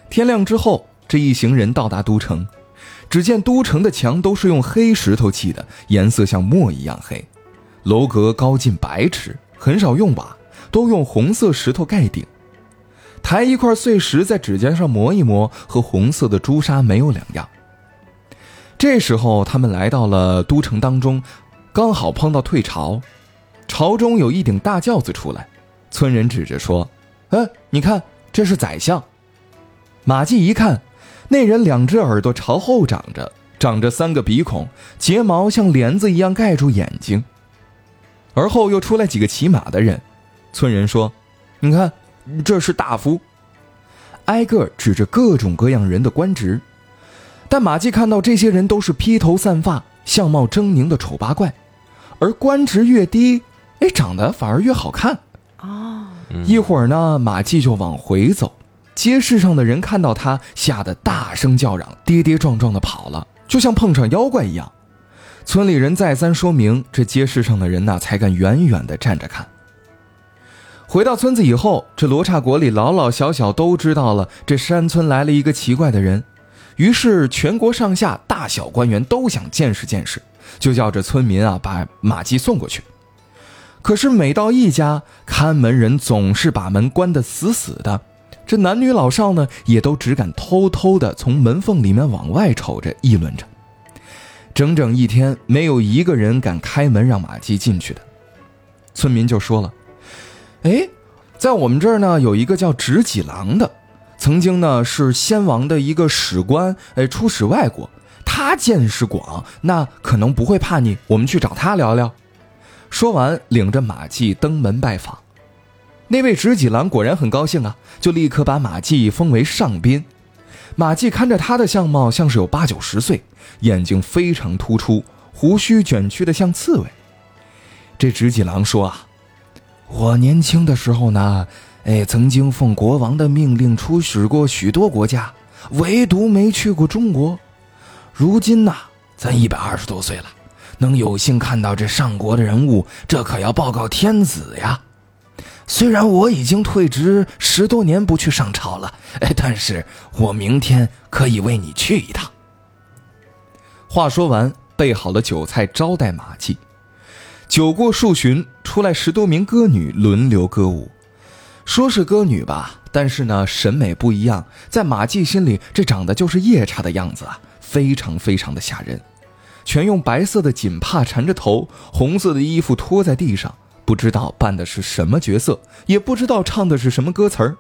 [SPEAKER 3] 天亮之后，这一行人到达都城，只见都城的墙都是用黑石头砌的，颜色像墨一样黑，楼阁高近百尺，很少用瓦，都用红色石头盖顶。抬一块碎石在指尖上磨一磨，和红色的朱砂没有两样。这时候，他们来到了都城当中，刚好碰到退潮，朝中有一顶大轿子出来，村人指着说：“嗯，你看，这是宰相。”马季一看，那人两只耳朵朝后长着，长着三个鼻孔，睫毛像帘子一样盖住眼睛。而后又出来几个骑马的人，村人说：“你看，这是大夫。”挨个指着各种各样人的官职，但马季看到这些人都是披头散发、相貌狰狞的丑八怪，而官职越低，哎，长得反而越好看。
[SPEAKER 1] 哦，
[SPEAKER 3] 一会儿呢，马季就往回走，街市上的人看到他，吓得大声叫嚷，跌跌撞撞的跑了，就像碰上妖怪一样。村里人再三说明，这街市上的人呐，才敢远远的站着看。回到村子以后，这罗刹国里老老小小都知道了，这山村来了一个奇怪的人。于是全国上下大小官员都想见识见识，就叫这村民啊把马季送过去。可是每到一家，看门人总是把门关得死死的，这男女老少呢也都只敢偷偷的从门缝里面往外瞅着，议论着。整整一天，没有一个人敢开门让马季进去的。村民就说了：“哎，在我们这儿呢，有一个叫直戟郎的，曾经呢是先王的一个史官，哎，出使外国，他见识广，那可能不会怕你。我们去找他聊聊。”说完，领着马季登门拜访。那位直戟郎果然很高兴啊，就立刻把马季封为上宾。马季看着他的相貌，像是有八九十岁，眼睛非常突出，胡须卷曲的像刺猬。这直戟郎说啊：“我年轻的时候呢，哎，曾经奉国王的命令出使过许多国家，唯独没去过中国。如今呐，咱一百二十多岁了，能有幸看到这上国的人物，这可要报告天子呀。”虽然我已经退职十多年不去上朝了，哎，但是我明天可以为你去一趟。话说完，备好了酒菜招待马季。酒过数巡，出来十多名歌女轮流歌舞。说是歌女吧，但是呢，审美不一样。在马季心里，这长得就是夜叉的样子啊，非常非常的吓人。全用白色的锦帕缠着头，红色的衣服拖在地上。不知道扮的是什么角色，也不知道唱的是什么歌词儿，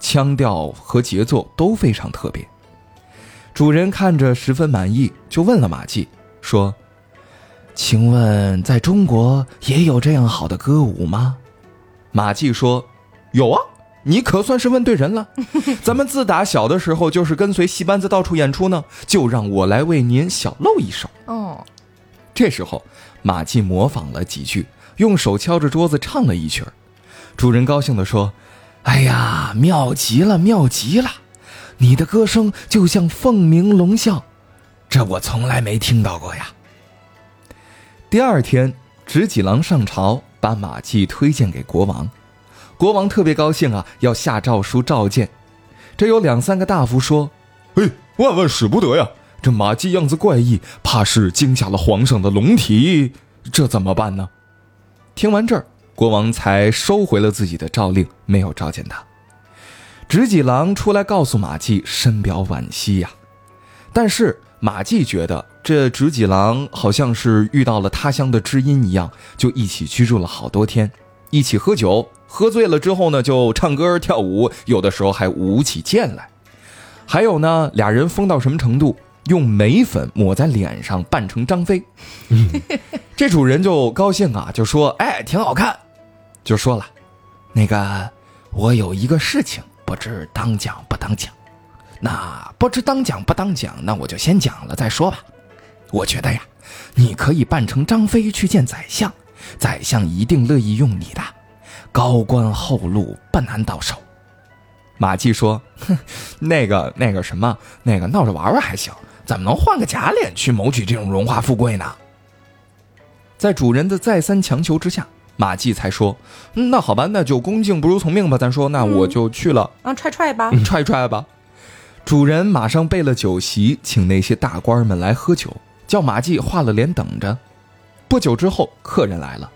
[SPEAKER 3] 腔调和节奏都非常特别。主人看着十分满意，就问了马季说：“请问在中国也有这样好的歌舞吗？”马季说：“有啊，你可算是问对人了。(laughs) 咱们自打小的时候就是跟随戏班子到处演出呢，就让我来为您小露一手。”
[SPEAKER 1] 哦，
[SPEAKER 3] 这时候马季模仿了几句。用手敲着桌子唱了一曲儿，主人高兴地说：“哎呀，妙极了，妙极了！你的歌声就像凤鸣龙啸，这我从来没听到过呀。”第二天，执戟郎上朝，把马季推荐给国王。国王特别高兴啊，要下诏书召见。这有两三个大夫说：“哎，万万使不得呀！这马季样子怪异，怕是惊吓了皇上的龙体，这怎么办呢？”听完这儿，国王才收回了自己的诏令，没有召见他。执戟郎出来告诉马季，深表惋惜呀。但是马季觉得这执戟郎好像是遇到了他乡的知音一样，就一起居住了好多天，一起喝酒，喝醉了之后呢，就唱歌跳舞，有的时候还舞起剑来。还有呢，俩人疯到什么程度？用眉粉抹在脸上，扮成张飞，(laughs) 这主人就高兴啊，就说：“哎，挺好看。”就说了：“那个，我有一个事情，不知当讲不当讲。那不知当讲不当讲，那我就先讲了再说吧。我觉得呀，你可以扮成张飞去见宰相，宰相一定乐意用你的，高官厚禄不难到手。”马季说：“哼，那个那个什么，那个闹着玩玩还行。”怎么能换个假脸去谋取这种荣华富贵呢？在主人的再三强求之下，马季才说：“那好吧，那就恭敬不如从命吧。咱说，那我就去了。
[SPEAKER 1] 啊，踹踹吧，(laughs)
[SPEAKER 3] 踹踹吧。”主人马上备了酒席，请那些大官们来喝酒，叫马季画了脸等着。不久之后，客人来了，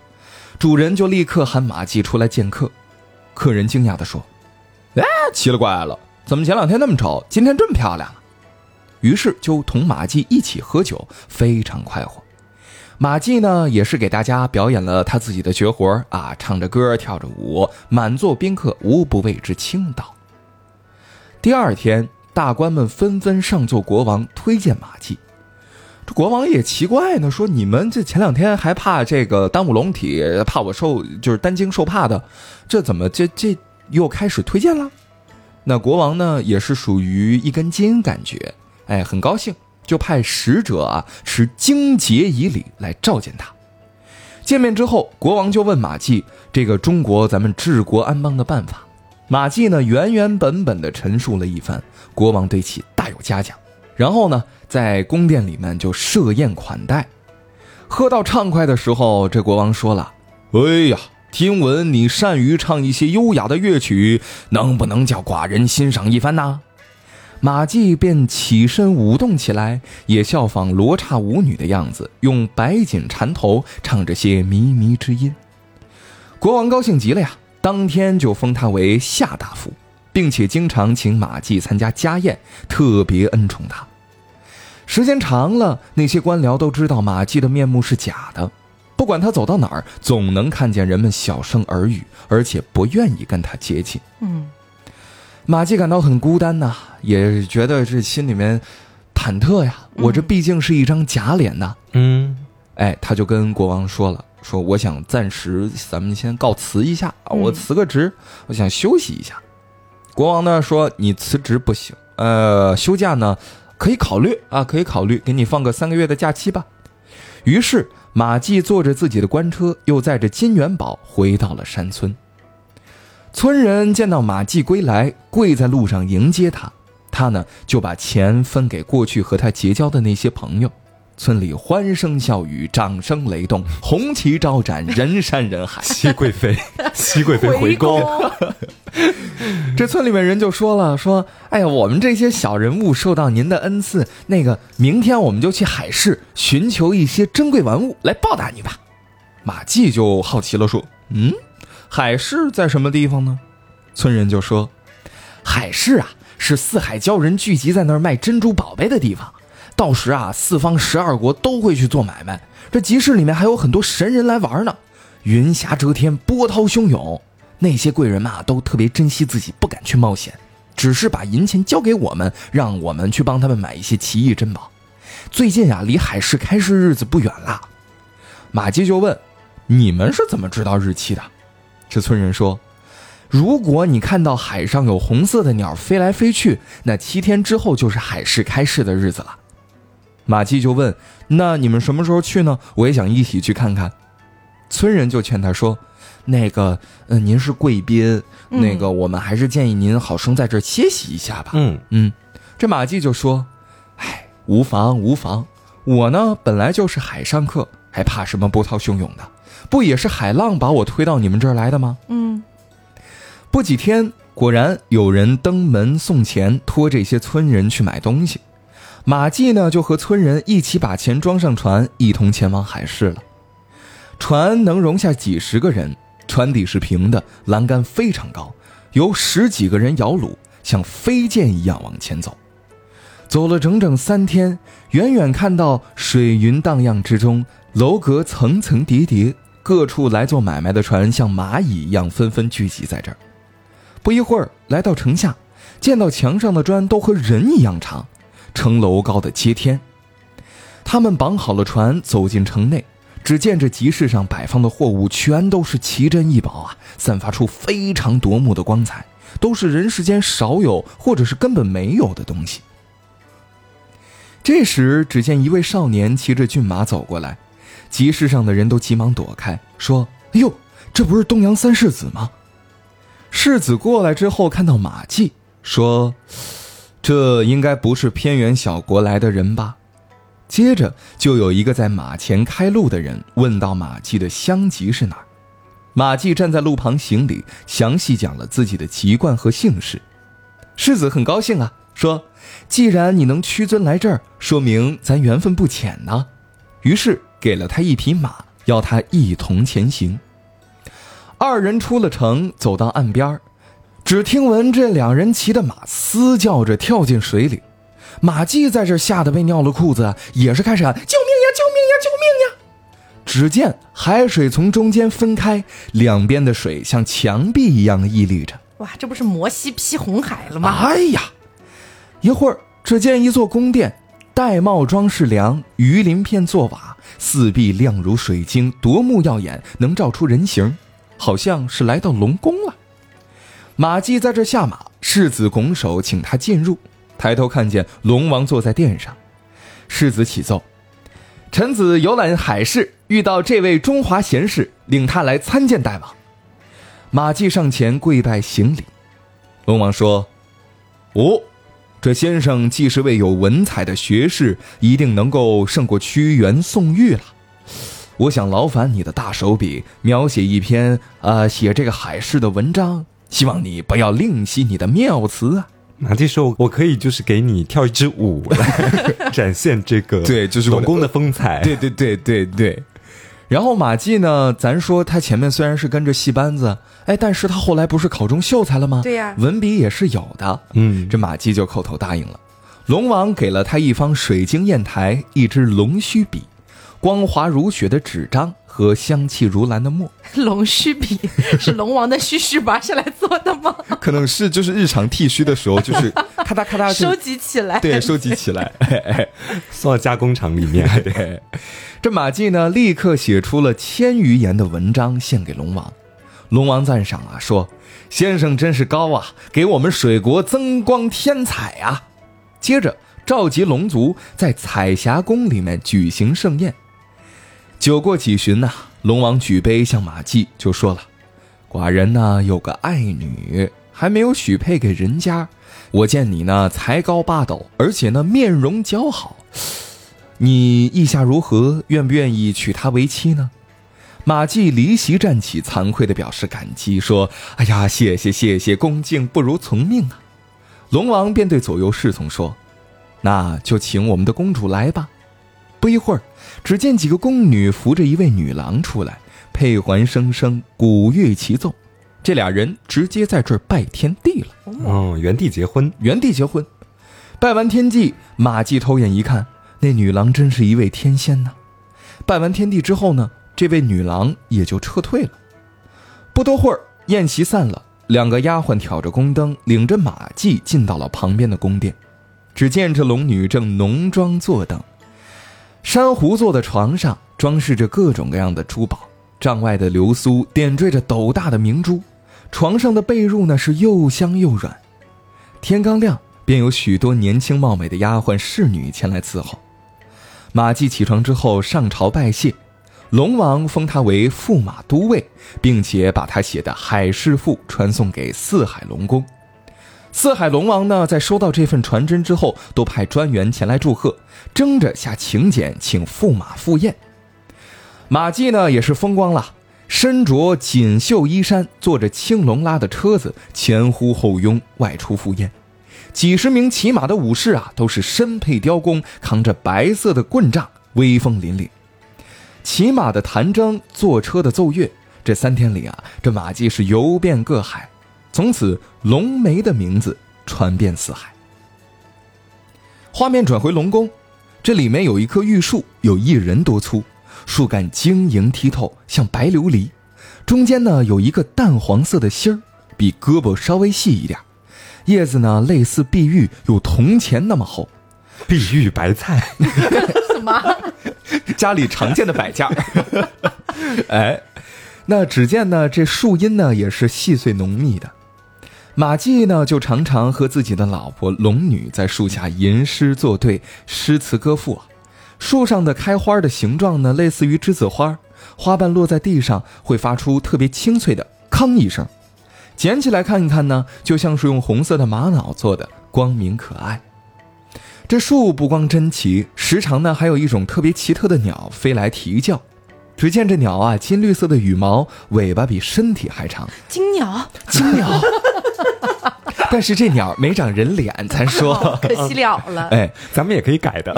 [SPEAKER 3] 主人就立刻喊马季出来见客。客人惊讶地说：“哎，奇了怪了，怎么前两天那么丑，今天这么漂亮了？”于是就同马季一起喝酒，非常快活。马季呢，也是给大家表演了他自己的绝活啊，唱着歌，跳着舞，满座宾客无不为之倾倒。第二天，大官们纷纷上奏国王推荐马季。这国王也奇怪呢，说你们这前两天还怕这个耽误龙体，怕我受就是担惊受怕的，这怎么这这又开始推荐了？那国王呢也是属于一根筋，感觉哎很高兴，就派使者啊持荆节以礼来召见他。见面之后，国王就问马季这个中国咱们治国安邦的办法。马季呢原原本本的陈述了一番，国王对其大有嘉奖。然后呢，在宫殿里面就设宴款待，喝到畅快的时候，这国王说了：“哎呀，听闻你善于唱一些优雅的乐曲，能不能叫寡人欣赏一番呢？”马季便起身舞动起来，也效仿罗刹舞女的样子，用白锦缠头唱着些靡靡之音。国王高兴极了呀，当天就封他为夏大夫。并且经常请马季参加家宴，特别恩宠他。时间长了，那些官僚都知道马季的面目是假的。不管他走到哪儿，总能看见人们小声耳语，而且不愿意跟他接近。
[SPEAKER 1] 嗯，
[SPEAKER 3] 马季感到很孤单呐，也觉得这心里面忐忑呀。我这毕竟是一张假脸呐。
[SPEAKER 2] 嗯，
[SPEAKER 3] 哎，他就跟国王说了，说我想暂时咱们先告辞一下啊，我辞个职，我想休息一下。国王呢说：“你辞职不行，呃，休假呢，可以考虑啊，可以考虑给你放个三个月的假期吧。”于是马季坐着自己的官车，又载着金元宝回到了山村。村人见到马季归来，跪在路上迎接他，他呢就把钱分给过去和他结交的那些朋友。村里欢声笑语，掌声雷动，红旗招展，人山人海。(laughs)
[SPEAKER 2] 熹贵妃，(laughs) 熹贵妃回宫。(laughs)
[SPEAKER 3] 这村里面人就说了：“说，哎呀，我们这些小人物受到您的恩赐，那个明天我们就去海市寻求一些珍贵玩物来报答你吧。”马季就好奇了，说：“嗯，海市在什么地方呢？”村人就说：“海市啊，是四海鲛人聚集在那儿卖珍珠宝贝的地方。”到时啊，四方十二国都会去做买卖。这集市里面还有很多神人来玩呢，云霞遮天，波涛汹涌。那些贵人嘛，都特别珍惜自己，不敢去冒险，只是把银钱交给我们，让我们去帮他们买一些奇异珍宝。最近啊，离海市开市日子不远了。马季就问：“你们是怎么知道日期的？”这村人说：“如果你看到海上有红色的鸟飞来飞去，那七天之后就是海市开市的日子了。”马季就问：“那你们什么时候去呢？我也想一起去看看。”村人就劝他说：“那个，嗯，您是贵宾，那个我们还是建议您好生在这儿歇息一下吧。”
[SPEAKER 2] 嗯
[SPEAKER 3] 嗯，这马季就说：“哎，无妨无妨，我呢本来就是海上客，还怕什么波涛汹涌的？不也是海浪把我推到你们这儿来的吗？”
[SPEAKER 1] 嗯，
[SPEAKER 3] 不几天，果然有人登门送钱，托这些村人去买东西。马季呢，就和村人一起把钱装上船，一同前往海市了。船能容下几十个人，船底是平的，栏杆非常高，由十几个人摇橹，像飞剑一样往前走。走了整整三天，远远看到水云荡漾之中，楼阁层层叠叠，各处来做买卖的船像蚂蚁一样纷纷聚集在这儿。不一会儿，来到城下，见到墙上的砖都和人一样长。城楼高的接天，他们绑好了船，走进城内，只见这集市上摆放的货物全都是奇珍异宝啊，散发出非常夺目的光彩，都是人世间少有或者是根本没有的东西。这时，只见一位少年骑着骏马走过来，集市上的人都急忙躲开，说：“哎呦，这不是东阳三世子吗？”世子过来之后，看到马季，说。这应该不是偏远小国来的人吧？接着就有一个在马前开路的人问到马季的乡籍是哪儿。马季站在路旁行礼，详细讲了自己的籍贯和姓氏。世子很高兴啊，说：“既然你能屈尊来这儿，说明咱缘分不浅呢。”于是给了他一匹马，要他一同前行。二人出了城，走到岸边儿。只听闻这两人骑的马嘶叫着跳进水里，马季在这吓得被尿了裤子，也是开始喊：“救命呀！救命呀！救命呀！”只见海水从中间分开，两边的水像墙壁一样屹立着。
[SPEAKER 1] 哇，这不是摩西劈红海了吗？
[SPEAKER 3] 哎呀！一会儿，只见一座宫殿，玳瑁装饰梁，鱼鳞片做瓦，四壁亮如水晶，夺目耀眼，能照出人形，好像是来到龙宫了。马季在这下马，世子拱手请他进入。抬头看见龙王坐在殿上，世子启奏：“臣子游览海市，遇到这位中华贤士，领他来参见大王。”马季上前跪拜行礼。龙王说：“哦。”这先生既是位有文采的学士，一定能够胜过屈原、宋玉了。我想劳烦你的大手笔，描写一篇啊，写这个海市的文章。希望你不要吝惜你的妙词啊。
[SPEAKER 2] 那这时候我可以就是给你跳一支舞来展现这个 (laughs)
[SPEAKER 3] 对，就是
[SPEAKER 2] 龙宫的风采。(laughs)
[SPEAKER 3] 对对对对对。然后马季呢，咱说他前面虽然是跟着戏班子。哎，但是他后来不是考中秀才了吗？
[SPEAKER 1] 对呀，
[SPEAKER 3] 文笔也是有的。
[SPEAKER 2] 嗯，
[SPEAKER 3] 这马季就口头答应了。龙王给了他一方水晶砚台，一支龙须笔，光滑如雪的纸张和香气如兰的墨。(laughs)
[SPEAKER 1] 龙须笔是龙王的须须拔下来做的吗？(laughs)
[SPEAKER 3] 可能是，就是日常剃须的时候，就是 (laughs) 咔嗒咔嗒
[SPEAKER 1] 收集起来。
[SPEAKER 3] 对，收集起来，
[SPEAKER 2] 送到加工厂里面。
[SPEAKER 3] 对，这马季呢，立刻写出了千余言的文章，献给龙王。龙王赞赏啊，说：“先生真是高啊，给我们水国增光添彩啊！”接着召集龙族在彩霞宫里面举行盛宴。酒过几巡呢，龙王举杯向马季就说了：“寡人呢有个爱女，还没有许配给人家。我见你呢才高八斗，而且呢面容姣好，你意下如何？愿不愿意娶她为妻呢？”马季离席站起，惭愧地表示感激，说：“哎呀，谢谢谢谢，恭敬不如从命啊！”龙王便对左右侍从说：“那就请我们的公主来吧。”不一会儿，只见几个宫女扶着一位女郎出来，佩环声声，鼓乐齐奏，这俩人直接在这儿拜天地了。
[SPEAKER 2] 哦，原地结婚，
[SPEAKER 3] 原地结婚。拜完天地，马季偷眼一看，那女郎真是一位天仙呐。拜完天地之后呢？这位女郎也就撤退了。不多会儿，宴席散了，两个丫鬟挑着宫灯，领着马季进到了旁边的宫殿。只见这龙女正浓妆坐等，珊瑚做的床上装饰着各种各样的珠宝，帐外的流苏点缀着斗大的明珠，床上的被褥呢是又香又软。天刚亮，便有许多年轻貌美的丫鬟侍女前来伺候。马季起床之后上朝拜谢。龙王封他为驸马都尉，并且把他写的《海市赋》传送给四海龙宫。四海龙王呢，在收到这份传真之后，都派专员前来祝贺，争着下请柬，请驸马赴宴。马季呢，也是风光了，身着锦绣衣衫，坐着青龙拉的车子，前呼后拥，外出赴宴。几十名骑马的武士啊，都是身佩雕弓，扛着白色的棍杖，威风凛凛。骑马的弹筝，坐车的奏乐，这三天里啊，这马季是游遍各海，从此龙梅的名字传遍四海。画面转回龙宫，这里面有一棵玉树，有一人多粗，树干晶莹剔透，像白琉璃，中间呢有一个淡黄色的心儿，比胳膊稍微细一点，叶子呢类似碧玉，有铜钱那么厚。
[SPEAKER 2] 碧玉白菜，(laughs)
[SPEAKER 1] 什么？
[SPEAKER 3] 家里常见的摆件。(laughs) 哎，那只见呢，这树荫呢也是细碎浓密的。马季呢就常常和自己的老婆龙女在树下吟诗作对，诗词歌赋啊。树上的开花的形状呢，类似于栀子花，花瓣落在地上会发出特别清脆的“吭”一声，捡起来看一看呢，就像是用红色的玛瑙做的，光明可爱。这树不光珍奇，时常呢还有一种特别奇特的鸟飞来啼叫。只见这鸟啊，金绿色的羽毛，尾巴比身体还长。
[SPEAKER 1] 金鸟，
[SPEAKER 3] 金鸟。(laughs) (laughs) 但是这鸟没长人脸，咱说
[SPEAKER 1] 可惜了了。(laughs)
[SPEAKER 3] 哎，
[SPEAKER 2] 咱们也可以改的。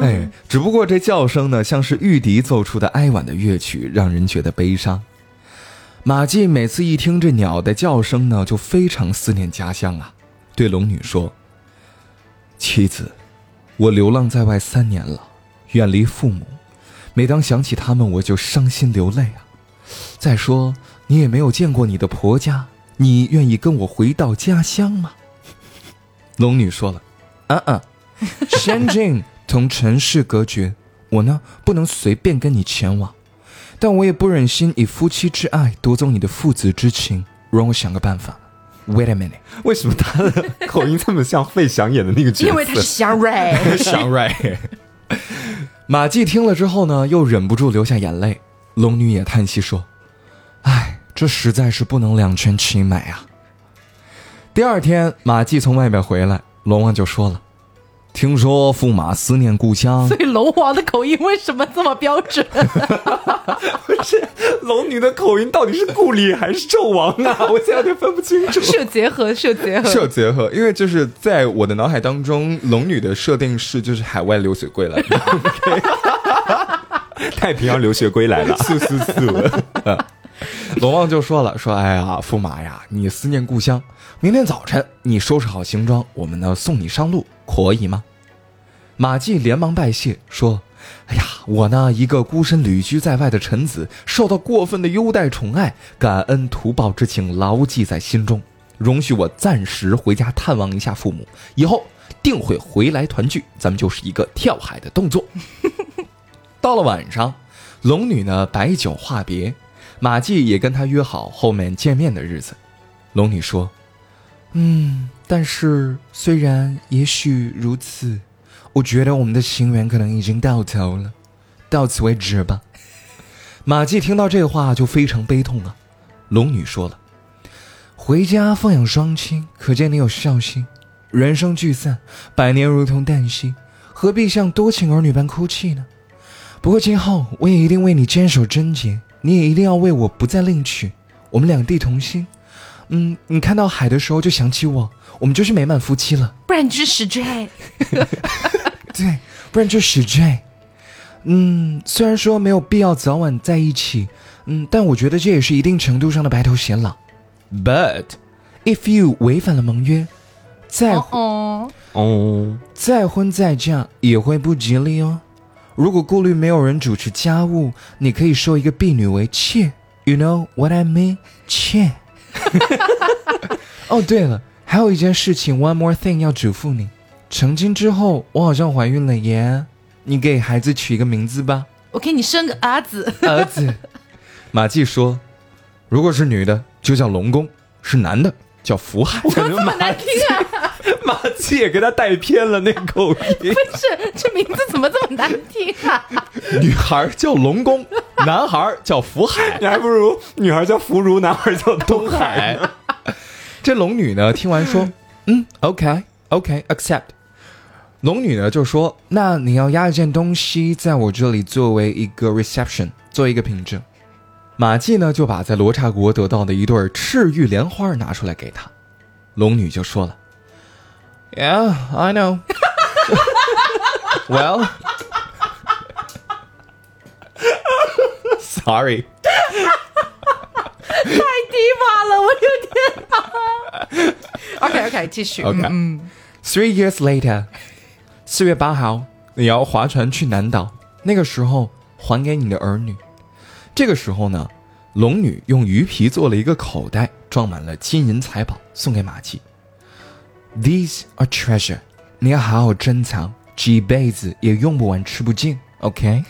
[SPEAKER 3] 哎，只不过这叫声呢，像是玉笛奏出的哀婉的乐曲，让人觉得悲伤。马季每次一听这鸟的叫声呢，就非常思念家乡啊。对龙女说：“妻子，我流浪在外三年了，远离父母，每当想起他们，我就伤心流泪啊。再说，你也没有见过你的婆家，你愿意跟我回到家乡吗？” (laughs) 龙女说了：“嗯嗯，仙境 (laughs) 同尘世隔绝，我呢不能随便跟你前往，但我也不忍心以夫妻之爱夺走你的父子之情，容我想个办法。Wait a minute，
[SPEAKER 2] 为什么他的口音这么像费翔演的那个角色？
[SPEAKER 1] 因为他是祥瑞。
[SPEAKER 3] 祥瑞。(laughs) 马季听了之后呢，又忍不住流下眼泪。龙女也叹息说：“唉，这实在是不能两全其美啊。”第二天，马季从外面回来，龙王就说了：“听说驸马思念故乡，
[SPEAKER 1] 所以龙王的口音为什么这么标准？
[SPEAKER 2] 不是龙女的口音到底是故里还是纣王啊？(laughs) 我现在有点分不清楚。
[SPEAKER 1] 是有结合，是有结合，
[SPEAKER 3] 是有结合。因为就是在我的脑海当中，龙女的设定是就是海外留学归来的。(laughs) ”
[SPEAKER 2] 太平洋留学归来了，
[SPEAKER 3] 速速速！龙王就说了：“说哎呀，驸马呀，你思念故乡，明天早晨你收拾好行装，我们呢送你上路，可以吗？”马季连忙拜谢说：“哎呀，我呢一个孤身旅居在外的臣子，受到过分的优待宠爱，感恩图报之情牢记在心中。容许我暂时回家探望一下父母，以后定会回来团聚，咱们就是一个跳海的动作。(laughs) ”到了晚上，龙女呢摆酒话别，马季也跟她约好后面见面的日子。龙女说：“嗯，但是虽然也许如此，我觉得我们的情缘可能已经到头了，到此为止吧。”马季听到这话就非常悲痛啊。龙女说了：“回家奉养双亲，可见你有孝心。人生聚散，百年如同旦夕，何必像多情儿女般哭泣呢？”不过今后我也一定为你坚守贞洁，你也一定要为我不再另娶，我们两地同心。嗯，你看到海的时候就想起我，我们就是美满夫妻了。
[SPEAKER 1] 不然你就是死罪。(laughs)
[SPEAKER 3] 对，不然就是死罪。嗯，虽然说没有必要早晚在一起，嗯，但我觉得这也是一定程度上的白头偕老。But if you 违反了盟约，再
[SPEAKER 1] 哦
[SPEAKER 2] 哦，
[SPEAKER 3] 再婚再嫁也会不吉利哦。如果顾虑没有人主持家务，你可以收一个婢女为妾。You know what I mean？妾。(laughs) 哦，对了，还有一件事情，one more thing 要嘱咐你。成亲之后，我好像怀孕了耶。你给孩子取一个名字吧。
[SPEAKER 1] 我给你生个儿子。
[SPEAKER 3] 儿子。(laughs) 马季说：“如果是女的，就叫龙宫；是男的，叫福海。”
[SPEAKER 1] 怎么这么 (laughs) 难听啊！
[SPEAKER 2] 马季也给他带偏了那口音。不
[SPEAKER 1] 是，这名字怎么这么难听啊？
[SPEAKER 3] 女孩叫龙宫，(laughs) 男孩叫福海。(laughs)
[SPEAKER 2] 你还不如女孩叫福如，男孩叫东海。
[SPEAKER 3] 这龙女呢，听完说：“嗯，OK，OK，accept。”龙女呢就说：“那你要压一件东西在我这里作为一个 reception，做一个凭证。”马季呢就把在罗刹国得到的一对赤玉莲花拿出来给他。龙女就说了。Yeah, I know. (laughs) well, sorry.
[SPEAKER 1] 太低吧了，我有点。OK OK，(laughs) 继续。
[SPEAKER 3] OK，嗯，Three years later，四月八号，你要划船去南岛。那个时候还给你的儿女。这个时候呢，龙女用鱼皮做了一个口袋，装满了金银财宝，送给马季。These are treasure，你要好好珍藏，这一辈子也用不完，吃不尽。OK，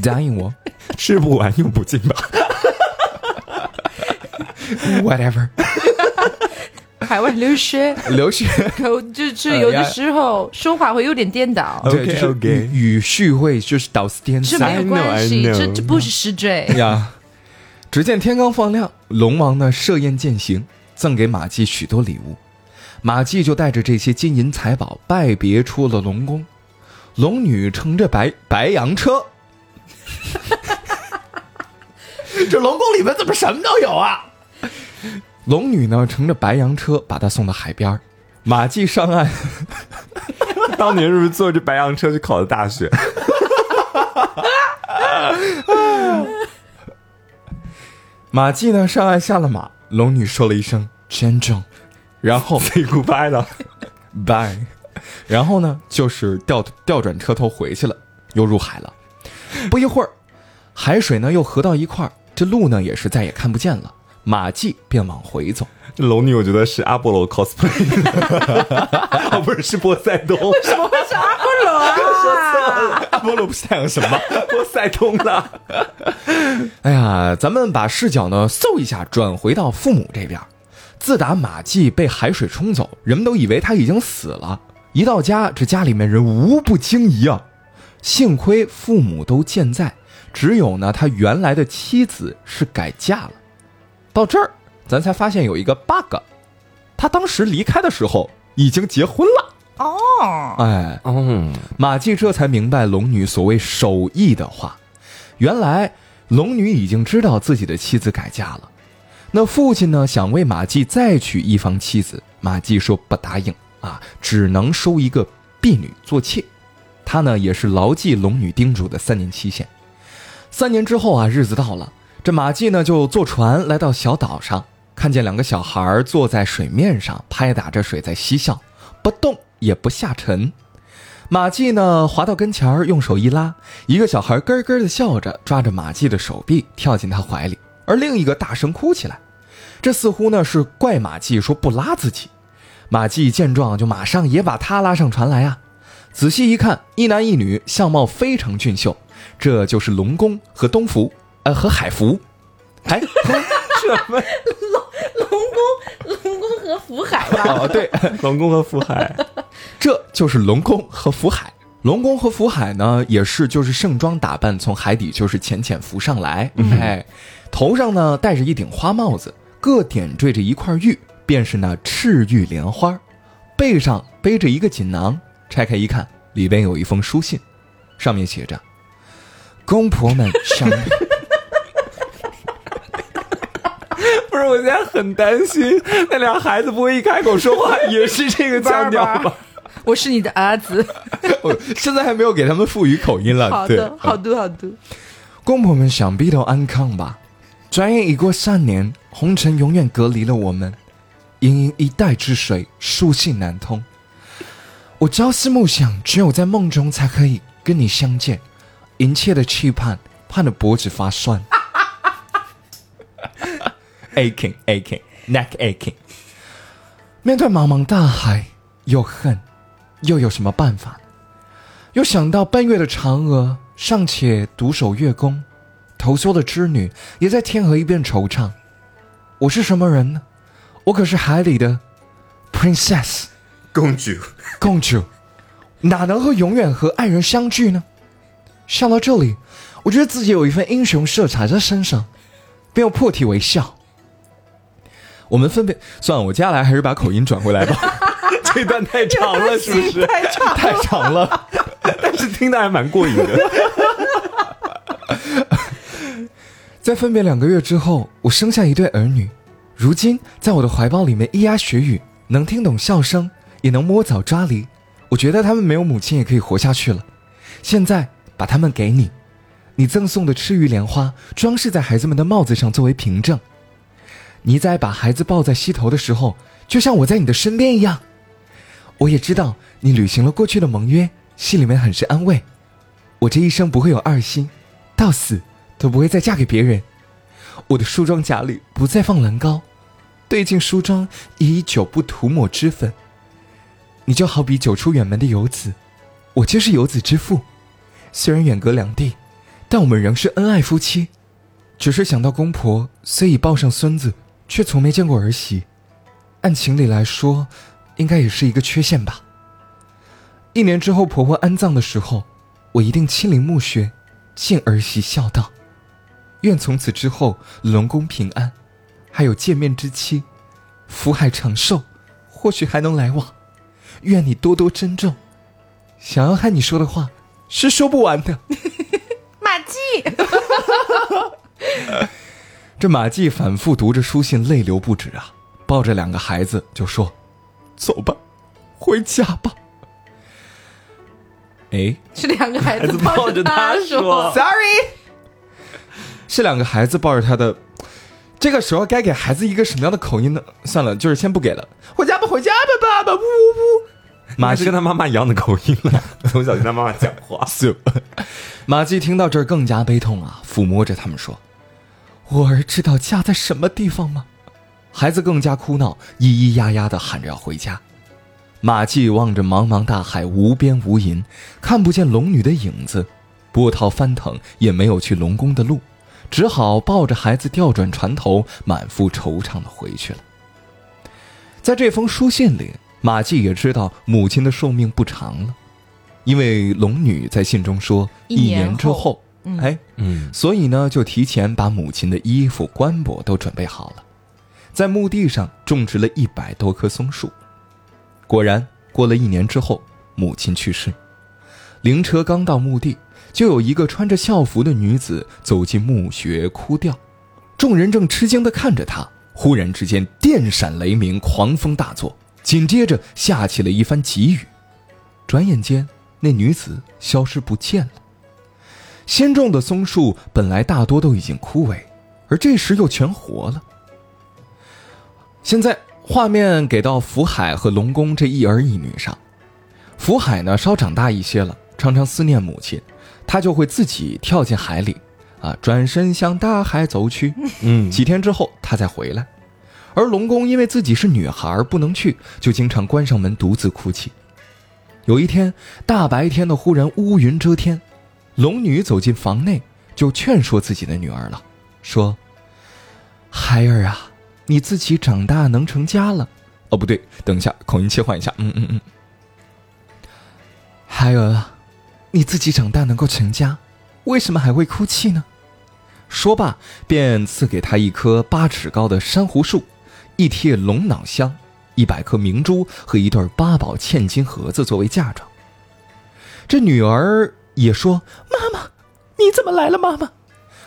[SPEAKER 3] 答应我，(laughs)
[SPEAKER 2] 吃不完用不尽吧。(laughs)
[SPEAKER 3] Whatever，(laughs)
[SPEAKER 1] 海外留学，
[SPEAKER 3] 留学，
[SPEAKER 1] 就是有的时候说话会有点颠倒。
[SPEAKER 3] 对，就是语语序会就是倒词颠
[SPEAKER 1] 这没有关系，这这不是失罪
[SPEAKER 3] 呀。只见天刚放亮，龙王呢设宴饯行，赠给马季许多礼物。马季就带着这些金银财宝拜别出了龙宫，龙女乘着白白羊车，(laughs) 这龙宫里面怎么什么都有啊？龙女呢乘着白羊车把他送到海边马季上岸，(laughs)
[SPEAKER 2] 当年是不是坐着白羊车去考的大学？(laughs)
[SPEAKER 3] 马季呢上岸下了马，龙女说了一声珍重。然后
[SPEAKER 2] say goodbye 了
[SPEAKER 3] ，bye，然后呢，就是调调转车头回去了，又入海了。不一会儿，海水呢又合到一块儿，这路呢也是再也看不见了。马季便往回走。
[SPEAKER 2] 龙女，我觉得是阿波罗 cosplay，哦，(laughs) 不是，是波塞冬，
[SPEAKER 1] 为什么会是阿波罗啊？(laughs)
[SPEAKER 3] 阿波罗不是太阳神吗？
[SPEAKER 2] 波塞冬了。
[SPEAKER 3] 哎呀，咱们把视角呢嗖一下转回到父母这边。自打马季被海水冲走，人们都以为他已经死了。一到家，这家里面人无不惊疑啊。幸亏父母都健在，只有呢他原来的妻子是改嫁了。到这儿，咱才发现有一个 bug，他当时离开的时候已经结婚了。
[SPEAKER 1] 哦，
[SPEAKER 3] 哎，
[SPEAKER 2] 嗯，
[SPEAKER 3] 马季这才明白龙女所谓守义的话，原来龙女已经知道自己的妻子改嫁了。那父亲呢，想为马季再娶一房妻子，马季说不答应啊，只能收一个婢女做妾。他呢也是牢记龙女叮嘱的三年期限。三年之后啊，日子到了，这马季呢就坐船来到小岛上，看见两个小孩坐在水面上拍打着水在嬉笑，不动也不下沉。马季呢滑到跟前儿，用手一拉，一个小孩咯咯的笑着，抓着马季的手臂跳进他怀里，而另一个大声哭起来。这似乎呢是怪马季说不拉自己。马季见状就马上也把他拉上船来啊。仔细一看，一男一女，相貌非常俊秀，这就是龙宫和东福，呃和海福。哎，(laughs)
[SPEAKER 2] 什么？
[SPEAKER 1] 龙龙宫，龙宫和福海吧？
[SPEAKER 3] 哦对，
[SPEAKER 2] 龙宫和福海，(laughs)
[SPEAKER 3] 这就是龙宫和福海。龙宫和福海呢，也是就是盛装打扮，从海底就是浅浅浮上来，哎，头上呢戴着一顶花帽子，各点缀着一块玉，便是那赤玉莲花，背上背着一个锦囊，拆开一看，里边有一封书信，上面写着：“公婆们想。(laughs) ”
[SPEAKER 2] 不是，我现在很担心那俩孩子不会一开口说话也是这个腔调 (laughs) 吧？
[SPEAKER 1] 我是你的儿子。(laughs)
[SPEAKER 3] 我现在还没有给他们赋予口音了。对
[SPEAKER 1] 好的，好的，好的。
[SPEAKER 3] 公婆们想必都安康吧？转眼已过三年，红尘永远隔离了我们，盈盈一代之水，书信难通。我朝思暮想，只有在梦中才可以跟你相见，殷切的期盼，盼得脖子发酸，(laughs) aching aching neck aching。面对茫茫大海，又恨，又有什么办法？又想到奔月的嫦娥尚且独守月宫，投梭的织女也在天河一边惆怅。我是什么人呢？我可是海里的 princess
[SPEAKER 2] 公主，
[SPEAKER 3] 公主，哪能和永远和爱人相聚呢？笑到这里，我觉得自己有一份英雄色彩在身上，便又破涕为笑。我们分别算了，我接下来还是把口音转回来吧，(laughs)
[SPEAKER 2] 这段太长了，是不是？
[SPEAKER 1] 太长
[SPEAKER 3] 太长了。
[SPEAKER 2] 但是听的还蛮过瘾的。(laughs)
[SPEAKER 3] 在分别两个月之后，我生下一对儿女，如今在我的怀抱里面咿呀学语，能听懂笑声，也能摸枣抓梨。我觉得他们没有母亲也可以活下去了。现在把它们给你，你赠送的赤玉莲花装饰在孩子们的帽子上作为凭证。你在把孩子抱在膝头的时候，就像我在你的身边一样。我也知道你履行了过去的盟约，心里面很是安慰。我这一生不会有二心，到死都不会再嫁给别人。我的梳妆夹里不再放蓝膏，对镜梳妆以久不涂抹脂粉。你就好比久出远门的游子，我就是游子之父。虽然远隔两地，但我们仍是恩爱夫妻。只是想到公婆虽已抱上孙子，却从没见过儿媳，按情理来说，应该也是一个缺陷吧。一年之后婆婆安葬的时候，我一定亲临墓穴，见儿媳孝道。愿从此之后龙宫平安，还有见面之期，福海长寿，或许还能来往。愿你多多珍重。想要和你说的话是说不完的。(laughs)
[SPEAKER 1] 马季，(laughs)
[SPEAKER 3] 这马季反复读着书信，泪流不止啊，抱着两个孩子就说：“走吧，回家吧。”哎
[SPEAKER 1] 是两个孩子
[SPEAKER 2] 抱着他
[SPEAKER 1] 他
[SPEAKER 2] 说，(laughs)
[SPEAKER 3] sorry，是两个孩子抱着他的。这个时候该给孩子一个什么样的口音呢？算了，就是先不给了。回家吧，回家吧，爸爸，呜呜呜。(laughs)
[SPEAKER 2] 马季跟他妈妈一样的口音了，(laughs) 从小跟他妈妈讲话。(laughs)
[SPEAKER 3] 马季听到这儿更加悲痛啊，抚摸着他们说：“我儿知道家在什么地方吗？孩子更加哭闹，咿咿呀呀的喊着要回家。马季望着茫茫大海，无边无垠，看不见龙女的影子，波涛翻腾，也没有去龙宫的路，只好抱着孩子调转船头，满腹惆怅的回去了。在这封书信里，马季也知道母亲的寿命不长了，因为龙女在信中说
[SPEAKER 1] 一年
[SPEAKER 3] 年之后，
[SPEAKER 1] 嗯
[SPEAKER 3] 哎，
[SPEAKER 2] 嗯
[SPEAKER 3] 所以呢，就提前把母亲的衣服、棺椁都准备好了，在墓地上种植了一百多棵松树。果然，过了一年之后，母亲去世。灵车刚到墓地，就有一个穿着校服的女子走进墓穴哭掉，众人正吃惊地看着她，忽然之间电闪雷鸣，狂风大作，紧接着下起了一番急雨。转眼间，那女子消失不见了。新种的松树本来大多都已经枯萎，而这时又全活了。现在画面给到福海和龙宫这一儿一女上，福海呢稍长大一些了，常常思念母亲，他就会自己跳进海里，啊，转身向大海走去。
[SPEAKER 2] 嗯
[SPEAKER 3] 几天之后他再回来，而龙宫因为自己是女孩不能去，就经常关上门独自哭泣。有一天大白天的，忽然乌云遮天，龙女走进房内，就劝说自己的女儿了，说：“孩儿啊，你自己长大能成家了。哦，不对，等一下，口音切换一下。嗯嗯嗯，孩儿啊，你自己长大能够成家，为什么还会哭泣呢？”说罢，便赐给他一棵八尺高的珊瑚树，一帖龙脑香，一百颗明珠和一对八宝嵌金盒子作为嫁妆。这女儿也说：“妈妈，你怎么来了？”妈妈，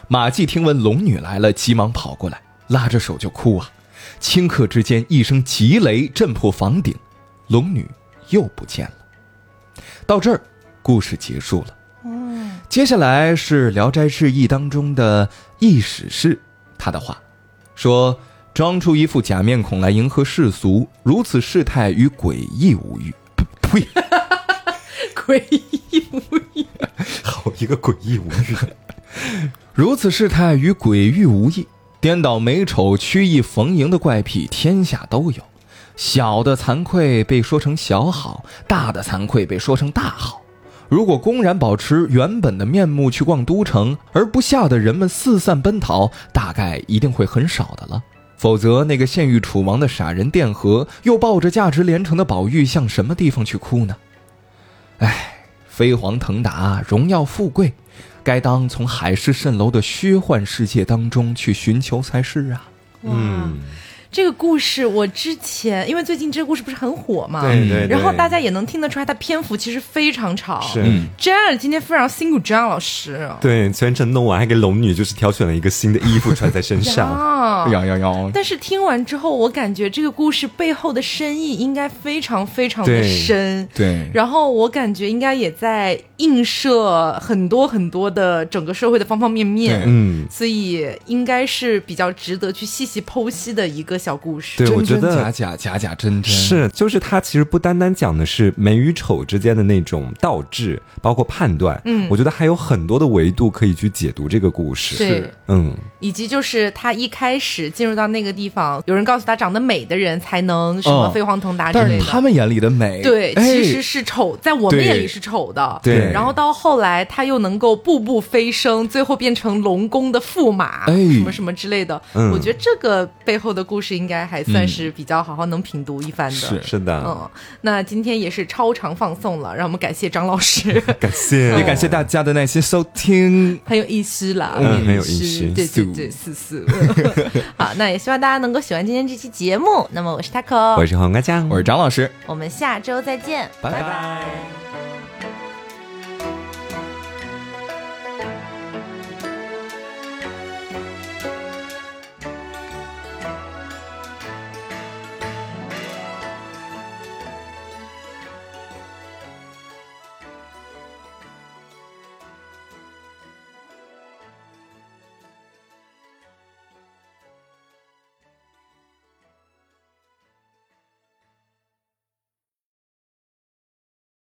[SPEAKER 3] 马季听闻龙女来了，急忙跑过来，拉着手就哭啊。顷刻之间，一声急雷震破房顶，龙女又不见了。到这儿，故事结束了。接下来是《聊斋志异》当中的易史氏，他的话说：“装出一副假面孔来迎合世俗，如此事态与诡异无异。”呸！(laughs)
[SPEAKER 1] 诡异无异。(laughs)
[SPEAKER 2] 好一个诡异无异。
[SPEAKER 3] 如此事态与诡异无异，颠倒美丑、曲意逢迎的怪癖，天下都有。小的惭愧被说成小好，大的惭愧被说成大好。如果公然保持原本的面目去逛都城，而不吓得人们四散奔逃，大概一定会很少的了。否则，那个陷于楚王的傻人卞和，又抱着价值连城的宝玉，向什么地方去哭呢？唉，飞黄腾达，荣耀富贵，该当从海市蜃楼的虚幻世界当中去寻求才是啊！
[SPEAKER 2] 嗯，
[SPEAKER 1] 这个故事我之前，因为最近这个故事不是很火嘛，
[SPEAKER 2] 对对对
[SPEAKER 1] 然后大家也能听得出来，它篇幅其实非常长。
[SPEAKER 2] 是。
[SPEAKER 3] 嗯
[SPEAKER 1] 这样今天非常辛苦张老师。
[SPEAKER 2] 对，全程弄完还给龙女就是挑选了一个新的衣服穿在身上。(laughs)
[SPEAKER 1] 啊，
[SPEAKER 3] 呀呀呀！
[SPEAKER 1] 但是听完之后，我感觉这个故事背后的深意应该非常非常的深。
[SPEAKER 3] 对，
[SPEAKER 1] 然后我感觉应该也在映射很多很多的整个社会的方方面面，
[SPEAKER 2] 嗯，
[SPEAKER 1] 所以应该是比较值得去细细剖析的一个小故事。
[SPEAKER 2] 对我觉得
[SPEAKER 3] 假假，假假真真，
[SPEAKER 2] 是，就是它其实不单单讲的是美与丑之间的那种倒置，包括判断。
[SPEAKER 1] 嗯
[SPEAKER 2] 我觉得还有很多的维度可以去解读这个故事。
[SPEAKER 1] 是，
[SPEAKER 2] 嗯，
[SPEAKER 1] 以及就是他一开始进入到那个地方，有人告诉他长得美的人才能什么
[SPEAKER 3] 嗯
[SPEAKER 1] 飞黄腾达之类的。
[SPEAKER 3] 是他们眼里的美，
[SPEAKER 1] 对，
[SPEAKER 3] 哎
[SPEAKER 1] 其实是丑，在我们眼里是丑的。
[SPEAKER 2] 对
[SPEAKER 1] 然后到后来，他又能够步步飞升，最后变成龙宫的驸马，
[SPEAKER 3] 哎
[SPEAKER 1] 什么什么之类的。
[SPEAKER 2] 嗯
[SPEAKER 1] 我觉得这个背后的故事应该还算是比较好好能品读一番的。
[SPEAKER 3] 是。
[SPEAKER 2] 是的，
[SPEAKER 1] 嗯，那今天也是超长放送了，让我们感谢张老师，(laughs)
[SPEAKER 2] 感谢，(laughs)
[SPEAKER 3] 也感谢大家的耐心收听。
[SPEAKER 1] 很有意思啦，
[SPEAKER 2] 嗯很有意思
[SPEAKER 1] 对对对，是是。(laughs) 好，那也希望大家能够喜欢今天这期节目。那么我是 taco，
[SPEAKER 2] 我是黄瓜酱，
[SPEAKER 3] 我是张老师，
[SPEAKER 1] 我们下周再见，
[SPEAKER 3] 拜。拜
[SPEAKER 1] 拜